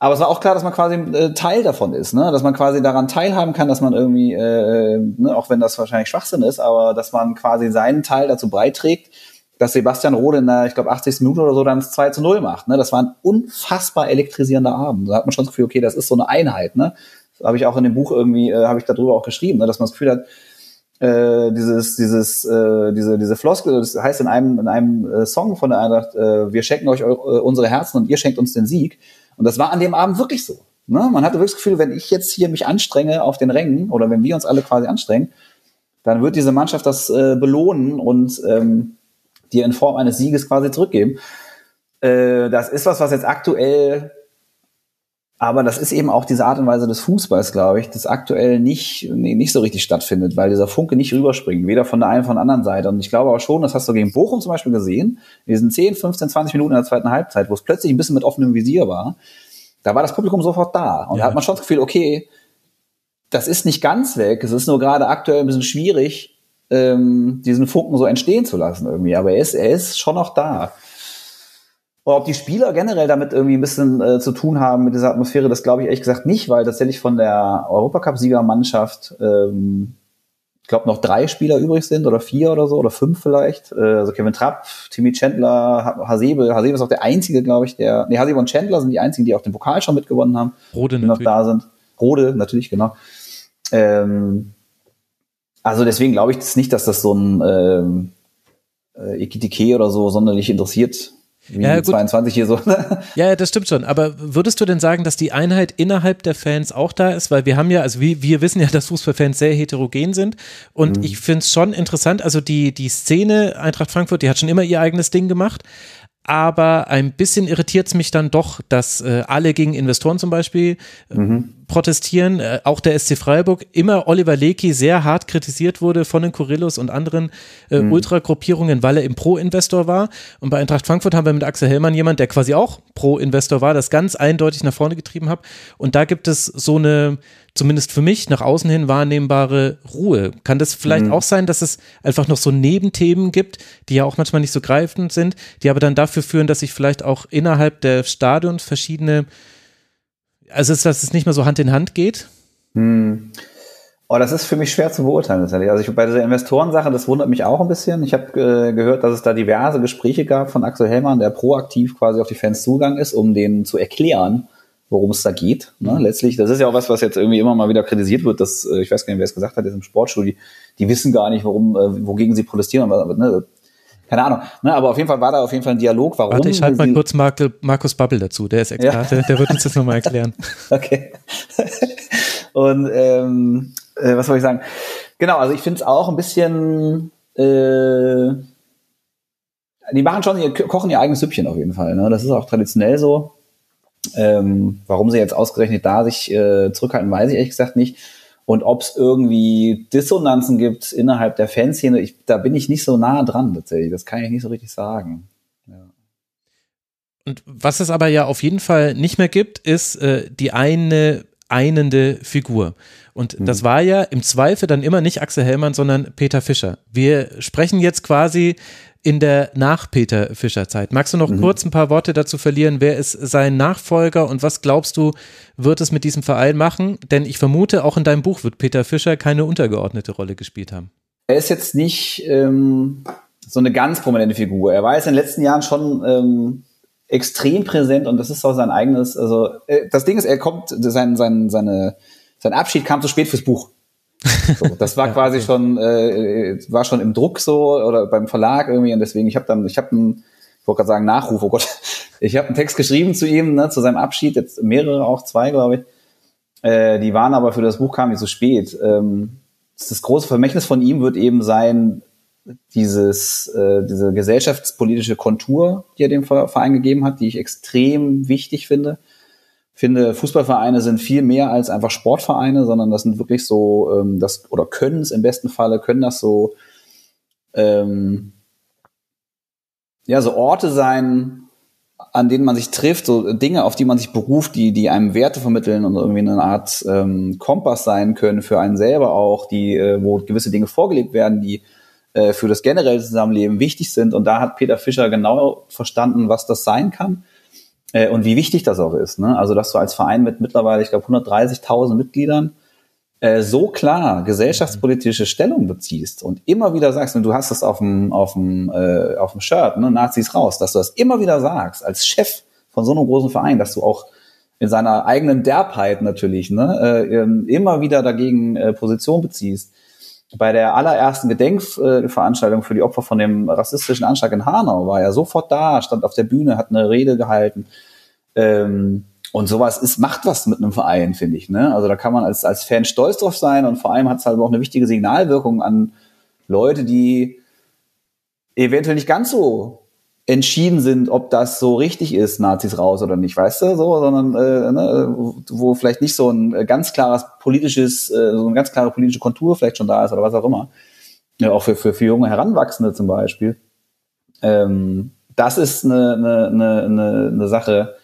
Aber es war auch klar, dass man quasi äh, Teil davon ist, ne? dass man quasi daran teilhaben kann, dass man irgendwie, äh, ne, auch wenn das wahrscheinlich Schwachsinn ist, aber dass man quasi seinen Teil dazu beiträgt, dass Sebastian Rode in der, ich glaube, 80. Minute oder so dann 2 zu 0 macht. Ne? Das war ein unfassbar elektrisierender Abend. Da hat man schon das Gefühl, okay, das ist so eine Einheit. Ne? Habe ich auch in dem Buch irgendwie, äh, habe ich darüber auch geschrieben, ne? dass man das Gefühl hat, äh, dieses, dieses, äh, diese, diese Floskel, das heißt in einem, in einem äh, Song von der Eintracht, äh, wir schenken euch eure, unsere Herzen und ihr schenkt uns den Sieg. Und das war an dem Abend wirklich so. Ne? Man hatte wirklich das Gefühl, wenn ich jetzt hier mich anstrenge auf den Rängen oder wenn wir uns alle quasi anstrengen, dann wird diese Mannschaft das äh, belohnen und ähm, dir in Form eines Sieges quasi zurückgeben. Äh, das ist was, was jetzt aktuell, aber das ist eben auch diese Art und Weise des Fußballs, glaube ich, das aktuell nicht, nee, nicht so richtig stattfindet, weil dieser Funke nicht rüberspringt, weder von der einen von der anderen Seite. Und ich glaube auch schon, das hast du gegen Bochum zum Beispiel gesehen, in diesen 10, 15, 20 Minuten in der zweiten Halbzeit, wo es plötzlich ein bisschen mit offenem Visier war, da war das Publikum sofort da. Und ja. da hat man schon das Gefühl, okay, das ist nicht ganz weg, es ist nur gerade aktuell ein bisschen schwierig, ähm, diesen Funken so entstehen zu lassen irgendwie. Aber er ist, er ist schon noch da. Und ob die Spieler generell damit irgendwie ein bisschen äh, zu tun haben mit dieser Atmosphäre, das glaube ich ehrlich gesagt nicht, weil tatsächlich von der Europacup-Siegermannschaft, ähm, ich glaube, noch drei Spieler übrig sind oder vier oder so oder fünf vielleicht. Äh, also Kevin Trapp, Timmy Chandler, Hasebe. Hasebe ist auch der einzige, glaube ich, der. Nee, Hasebe und Chandler sind die einzigen, die auch den Pokal schon mitgewonnen haben. Rode die natürlich. noch da sind. Rode, natürlich, genau. Ähm, also deswegen glaube ich das nicht, dass das so ein ähm, äh, Ekitike oder so sonderlich interessiert wie ja, 22 hier so. ja, das stimmt schon. Aber würdest du denn sagen, dass die Einheit innerhalb der Fans auch da ist? Weil wir haben ja, also wir, wir wissen ja, dass Fußballfans sehr heterogen sind. Und mhm. ich finde es schon interessant, also die, die Szene Eintracht Frankfurt, die hat schon immer ihr eigenes Ding gemacht aber ein bisschen irritiert es mich dann doch, dass äh, alle gegen Investoren zum Beispiel mhm. Protestieren. Äh, auch der SC Freiburg, immer Oliver Lecky sehr hart kritisiert wurde von den Kurillos und anderen äh, mhm. Ultragruppierungen, weil er im Pro-Investor war. Und bei Eintracht Frankfurt haben wir mit Axel Hellmann jemand, der quasi auch Pro-Investor war, das ganz eindeutig nach vorne getrieben hat. Und da gibt es so eine zumindest für mich nach außen hin wahrnehmbare Ruhe. Kann das vielleicht mhm. auch sein, dass es einfach noch so Nebenthemen gibt, die ja auch manchmal nicht so greifend sind, die aber dann dafür führen, dass sich vielleicht auch innerhalb der Stadions verschiedene, also ist, dass es nicht mehr so Hand in Hand geht? Mhm. Oh, das ist für mich schwer zu beurteilen tatsächlich. Also ich, bei dieser Investorensache, das wundert mich auch ein bisschen. Ich habe äh, gehört, dass es da diverse Gespräche gab von Axel Hellmann, der proaktiv quasi auf die Fans zugegangen ist, um denen zu erklären, worum es da geht. Ne? Mhm. Letztlich, das ist ja auch was, was jetzt irgendwie immer mal wieder kritisiert wird, dass, äh, ich weiß gar nicht, wer es gesagt hat, jetzt im Sportstudio, die, wissen gar nicht, warum, äh, wogegen sie protestieren. Aber, ne? Keine Ahnung. Ne? Aber auf jeden Fall war da auf jeden Fall ein Dialog, warum. Warte, ich halte mal kurz Markus Babbel dazu, der ist Experte, ja. der wird uns das nochmal erklären. okay. Und ähm, äh, was soll ich sagen? Genau, also ich finde es auch ein bisschen äh, die machen schon, die kochen ihr eigenes Süppchen auf jeden Fall. Ne? Das ist auch traditionell so. Ähm, warum sie jetzt ausgerechnet da sich äh, zurückhalten, weiß ich ehrlich gesagt nicht. Und ob es irgendwie Dissonanzen gibt innerhalb der Fanszene, ich, da bin ich nicht so nah dran tatsächlich. Das kann ich nicht so richtig sagen. Und was es aber ja auf jeden Fall nicht mehr gibt, ist äh, die eine einende Figur. Und Mhm. das war ja im Zweifel dann immer nicht Axel Hellmann, sondern Peter Fischer. Wir sprechen jetzt quasi in der Nach-Peter Fischer-Zeit. Magst du noch Mhm. kurz ein paar Worte dazu verlieren? Wer ist sein Nachfolger und was glaubst du, wird es mit diesem Verein machen? Denn ich vermute, auch in deinem Buch wird Peter Fischer keine untergeordnete Rolle gespielt haben. Er ist jetzt nicht ähm, so eine ganz prominente Figur. Er war jetzt in den letzten Jahren schon ähm, extrem präsent und das ist auch sein eigenes, also äh, das Ding ist, er kommt, sein, sein, seine, sein Abschied kam zu spät fürs Buch. So, das war quasi schon, äh, war schon im Druck so oder beim Verlag irgendwie und deswegen, ich habe dann, ich habe einen, ich wollte gerade sagen Nachruf, oh Gott, ich habe einen Text geschrieben zu ihm, ne, zu seinem Abschied, jetzt mehrere auch, zwei glaube ich. Äh, die waren aber für das Buch kamen die zu spät. Ähm, das große Vermächtnis von ihm wird eben sein, dieses, äh, diese gesellschaftspolitische Kontur, die er dem Verein gegeben hat, die ich extrem wichtig finde. Finde, Fußballvereine sind viel mehr als einfach Sportvereine, sondern das sind wirklich so, ähm, das, oder können es im besten Falle, können das so, ähm, ja, so Orte sein, an denen man sich trifft, so Dinge, auf die man sich beruft, die, die einem Werte vermitteln und irgendwie eine Art ähm, Kompass sein können für einen selber auch, die, äh, wo gewisse Dinge vorgelebt werden, die äh, für das generelle Zusammenleben wichtig sind. Und da hat Peter Fischer genau verstanden, was das sein kann äh, und wie wichtig das auch ist. Ne? Also, dass du als Verein mit mittlerweile, ich glaube, 130.000 Mitgliedern äh, so klar gesellschaftspolitische Stellung beziehst und immer wieder sagst, und du hast es auf dem, auf dem, äh, auf dem Shirt, ne, Nazis raus, dass du das immer wieder sagst, als Chef von so einem großen Verein, dass du auch in seiner eigenen Derbheit natürlich ne, äh, immer wieder dagegen äh, Position beziehst. Bei der allerersten Gedenkveranstaltung für die Opfer von dem rassistischen Anschlag in Hanau war er sofort da, stand auf der Bühne, hat eine Rede gehalten. Ähm, und sowas ist, macht was mit einem Verein, finde ich. Ne? Also da kann man als, als Fan stolz drauf sein und vor allem hat es halt auch eine wichtige Signalwirkung an Leute, die eventuell nicht ganz so entschieden sind, ob das so richtig ist, Nazis raus oder nicht, weißt du, so, sondern äh, ne, wo vielleicht nicht so ein ganz klares politisches, äh, so eine ganz klare politische Kontur vielleicht schon da ist oder was auch immer. Ja, auch für, für, für junge Heranwachsende zum Beispiel. Ähm, das ist eine, eine, eine, eine, Sache,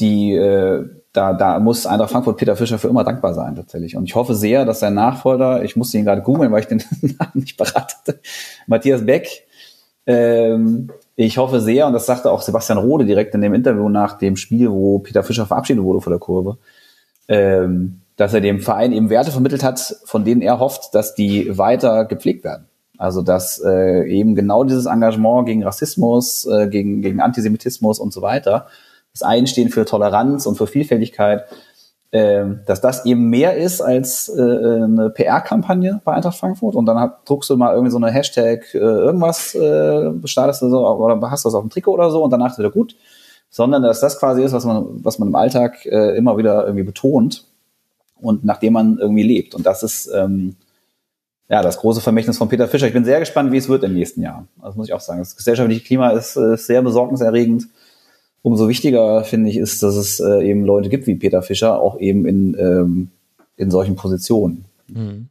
die äh, da, da muss Eintracht Frankfurt Peter Fischer für immer dankbar sein tatsächlich. Und ich hoffe sehr, dass sein Nachfolger, ich musste ihn gerade googeln, weil ich den Namen nicht parat hatte, Matthias Beck, ähm, ich hoffe sehr, und das sagte auch Sebastian Rode direkt in dem Interview nach dem Spiel, wo Peter Fischer verabschiedet wurde vor der Kurve, ähm, dass er dem Verein eben Werte vermittelt hat, von denen er hofft, dass die weiter gepflegt werden. Also dass äh, eben genau dieses Engagement gegen Rassismus, äh, gegen, gegen Antisemitismus und so weiter, das Einstehen für Toleranz und für Vielfältigkeit, dass das eben mehr ist als äh, eine PR-Kampagne bei Eintracht Frankfurt. Und dann hat, druckst du mal irgendwie so eine Hashtag äh, irgendwas, äh, startest du so oder hast du das auf dem Trikot oder so und danach ist wieder gut. Sondern dass das quasi ist, was man, was man im Alltag äh, immer wieder irgendwie betont und nachdem man irgendwie lebt. Und das ist ähm, ja das große Vermächtnis von Peter Fischer. Ich bin sehr gespannt, wie es wird im nächsten Jahr. Das muss ich auch sagen. Das gesellschaftliche Klima ist, äh, sehr besorgniserregend. Umso wichtiger finde ich ist, dass es äh, eben Leute gibt wie Peter Fischer, auch eben in, ähm, in solchen Positionen. Mhm.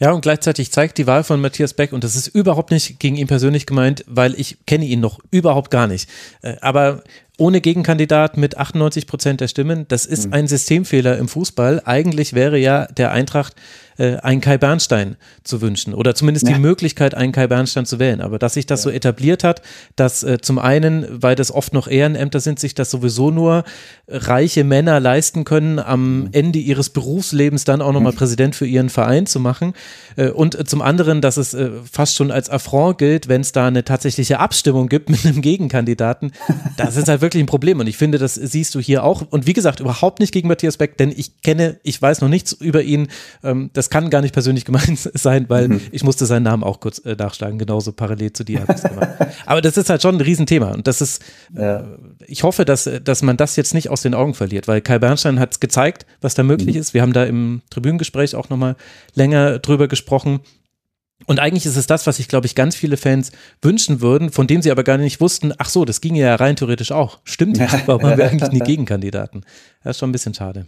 Ja, und gleichzeitig zeigt die Wahl von Matthias Beck, und das ist überhaupt nicht gegen ihn persönlich gemeint, weil ich kenne ihn noch überhaupt gar nicht. Äh, aber ohne Gegenkandidat mit 98 Prozent der Stimmen, das ist Mhm. ein Systemfehler im Fußball. Eigentlich wäre ja der Eintracht äh, einen Kai Bernstein zu wünschen oder zumindest Ja. die Möglichkeit, einen Kai Bernstein zu wählen. Aber dass sich das so etabliert hat, dass äh, zum einen, weil das oft noch Ehrenämter sind, sich das sowieso nur reiche Männer leisten können, am Ende ihres Berufslebens dann auch nochmal Präsident für ihren Verein zu machen. Äh, und äh, zum anderen, dass es äh, fast schon als Affront gilt, wenn es da eine tatsächliche Abstimmung gibt mit einem Gegenkandidaten. Das ist halt wirklich ein Problem. Und ich finde, das siehst du hier auch. Und wie gesagt, überhaupt nicht gegen Matthias Beck, denn ich kenne, ich weiß noch nichts über ihn. Ähm, das kann gar nicht persönlich gemeint sein, weil ich musste seinen Namen auch kurz äh, nachschlagen, genauso parallel zu dir. hab ich's gemacht. Aber das ist halt schon ein Riesenthema. Und das ist, äh, ich hoffe, dass, dass man das jetzt nicht aus den Augen verliert, weil Kai Bernstein hat es gezeigt, was da möglich ist. Wir haben da im Tribünengespräch auch nochmal länger drüber gesprochen. Und eigentlich ist es das, was sich, glaube ich, ganz viele Fans wünschen würden, von dem sie aber gar nicht wussten, ach so, das ginge ja rein theoretisch auch. Stimmt, warum haben wir eigentlich nie Gegenkandidaten? Das ist schon ein bisschen schade.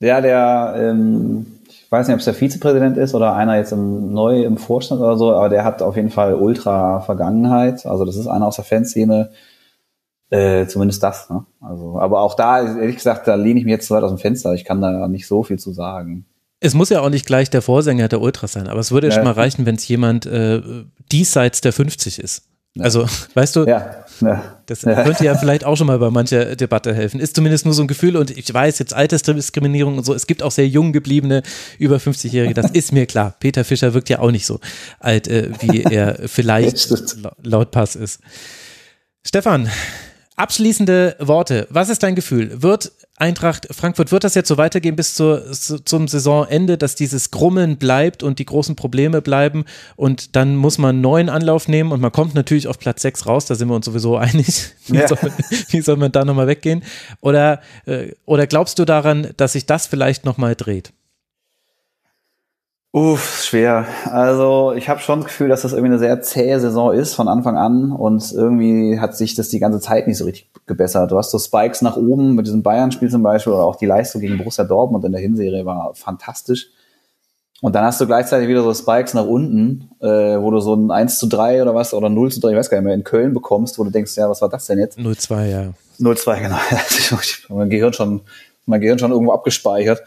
Ja, der, ähm, ich ich weiß nicht, ob es der Vizepräsident ist oder einer jetzt im, neu im Vorstand oder so, aber der hat auf jeden Fall ultra Vergangenheit. Also das ist einer aus der Fanszene. Äh, zumindest das, ne? Also, aber auch da, ehrlich gesagt, da lehne ich mich jetzt zu weit aus dem Fenster. Ich kann da nicht so viel zu sagen. Es muss ja auch nicht gleich der Vorsänger der Ultras sein, aber es würde ja, schon mal reichen, wenn es jemand äh, diesseits der 50 ist. Also, weißt du, ja, ja, das könnte ja vielleicht auch schon mal bei mancher Debatte helfen. Ist zumindest nur so ein Gefühl und ich weiß jetzt Altersdiskriminierung und so, es gibt auch sehr jung gebliebene über 50-Jährige, das ist mir klar. Peter Fischer wirkt ja auch nicht so alt, äh, wie er vielleicht laut Pass ist. Stefan, Abschließende Worte. Was ist dein Gefühl? Wird Eintracht Frankfurt, wird das jetzt so weitergehen bis zur, zum Saisonende, dass dieses Grummeln bleibt und die großen Probleme bleiben und dann muss man einen neuen Anlauf nehmen und man kommt natürlich auf Platz 6 raus, da sind wir uns sowieso einig. Wie, ja. soll, wie soll, man da nochmal weggehen? Oder, äh, oder glaubst du daran, dass sich das vielleicht nochmal dreht? Uff, schwer. Also ich habe schon das Gefühl, dass das irgendwie eine sehr zähe Saison ist von Anfang an und irgendwie hat sich das die ganze Zeit nicht so richtig gebessert. Du hast so Spikes nach oben mit diesem Bayern-Spiel zum Beispiel oder auch die Leistung gegen Borussia Dortmund in der Hinserie war fantastisch. Und dann hast du gleichzeitig wieder so Spikes nach unten, äh, wo du so ein 1 zu 3 oder was oder 0 zu 3, ich weiß gar nicht mehr, in Köln bekommst, wo du denkst, ja, was war das denn jetzt? 0-2, ja. 0-2, genau. mein Gehirn schon, mein Gehirn schon irgendwo abgespeichert.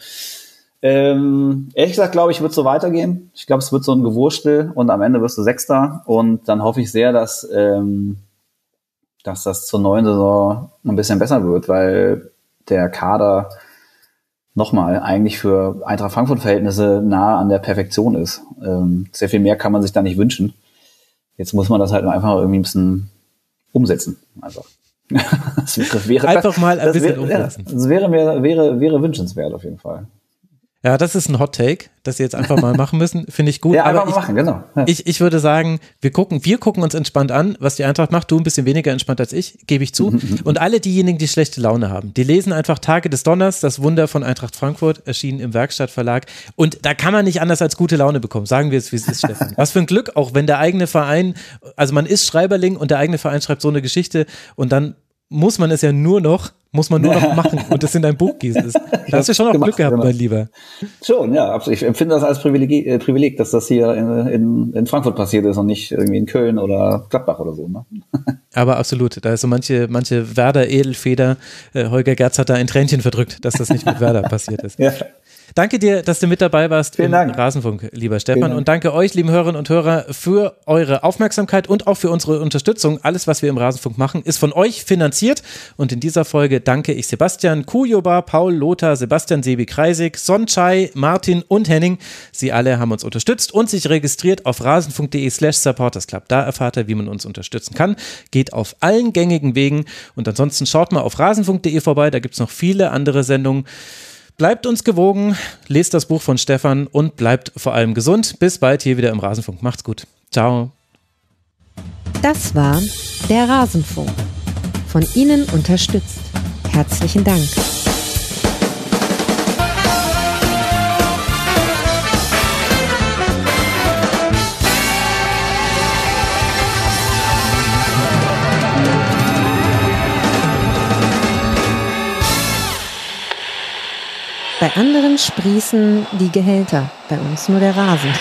Ähm, ehrlich gesagt, glaube ich, wird so weitergehen. Ich glaube, es wird so ein Gewurstel und am Ende wirst du Sechster. Und dann hoffe ich sehr, dass, ähm, dass das zur neuen Saison ein bisschen besser wird, weil der Kader nochmal eigentlich für Eintracht Frankfurt-Verhältnisse nah an der Perfektion ist. Ähm, sehr viel mehr kann man sich da nicht wünschen. Jetzt muss man das halt einfach irgendwie ein bisschen umsetzen. Also. das wäre, einfach mal ein bisschen wäre, umsetzen. Ja, das wäre, wäre, wäre wünschenswert auf jeden Fall. Ja, das ist ein Hot Take, das sie jetzt einfach mal machen müssen. Finde ich gut. Ja, einfach mal machen, genau. Ja. Ich, ich würde sagen, wir gucken, wir gucken uns entspannt an, was die Eintracht macht. Du ein bisschen weniger entspannt als ich, gebe ich zu. Und alle diejenigen, die schlechte Laune haben, die lesen einfach Tage des Donners, das Wunder von Eintracht Frankfurt, erschienen im Werkstattverlag. Und da kann man nicht anders als gute Laune bekommen. Sagen wir es, wie es ist, Stefan. Was für ein Glück, auch wenn der eigene Verein, also man ist Schreiberling und der eigene Verein schreibt so eine Geschichte und dann muss man es ja nur noch, muss man nur noch machen und das in dein Buch gießen. Da hast du schon noch gemacht, Glück gehabt, genau. mein Lieber. Schon, ja. Ich empfinde das als Privileg, äh, Privileg dass das hier in, in, in, Frankfurt passiert ist und nicht irgendwie in Köln oder Gladbach oder so. Ne? Aber absolut, da ist so manche, manche Werder-Edelfeder, äh, Holger Gerz hat da ein Tränchen verdrückt, dass das nicht mit Werder passiert ist. Ja. Danke dir, dass du mit dabei warst Vielen im Dank. Rasenfunk, lieber Stefan. Und danke euch, lieben Hörerinnen und Hörer, für eure Aufmerksamkeit und auch für unsere Unterstützung. Alles, was wir im Rasenfunk machen, ist von euch finanziert. Und in dieser Folge danke ich Sebastian Kujoba, Paul Lothar, Sebastian Sebi Kreisig, Sonchai, Martin und Henning. Sie alle haben uns unterstützt und sich registriert auf rasenfunk.de slash supportersclub. Da erfahrt ihr, wie man uns unterstützen kann. Geht auf allen gängigen Wegen. Und ansonsten schaut mal auf rasenfunk.de vorbei. Da gibt es noch viele andere Sendungen. Bleibt uns gewogen, lest das Buch von Stefan und bleibt vor allem gesund. Bis bald hier wieder im Rasenfunk. Macht's gut. Ciao. Das war der Rasenfunk. Von Ihnen unterstützt. Herzlichen Dank. Bei anderen sprießen die Gehälter, bei uns nur der Rasen.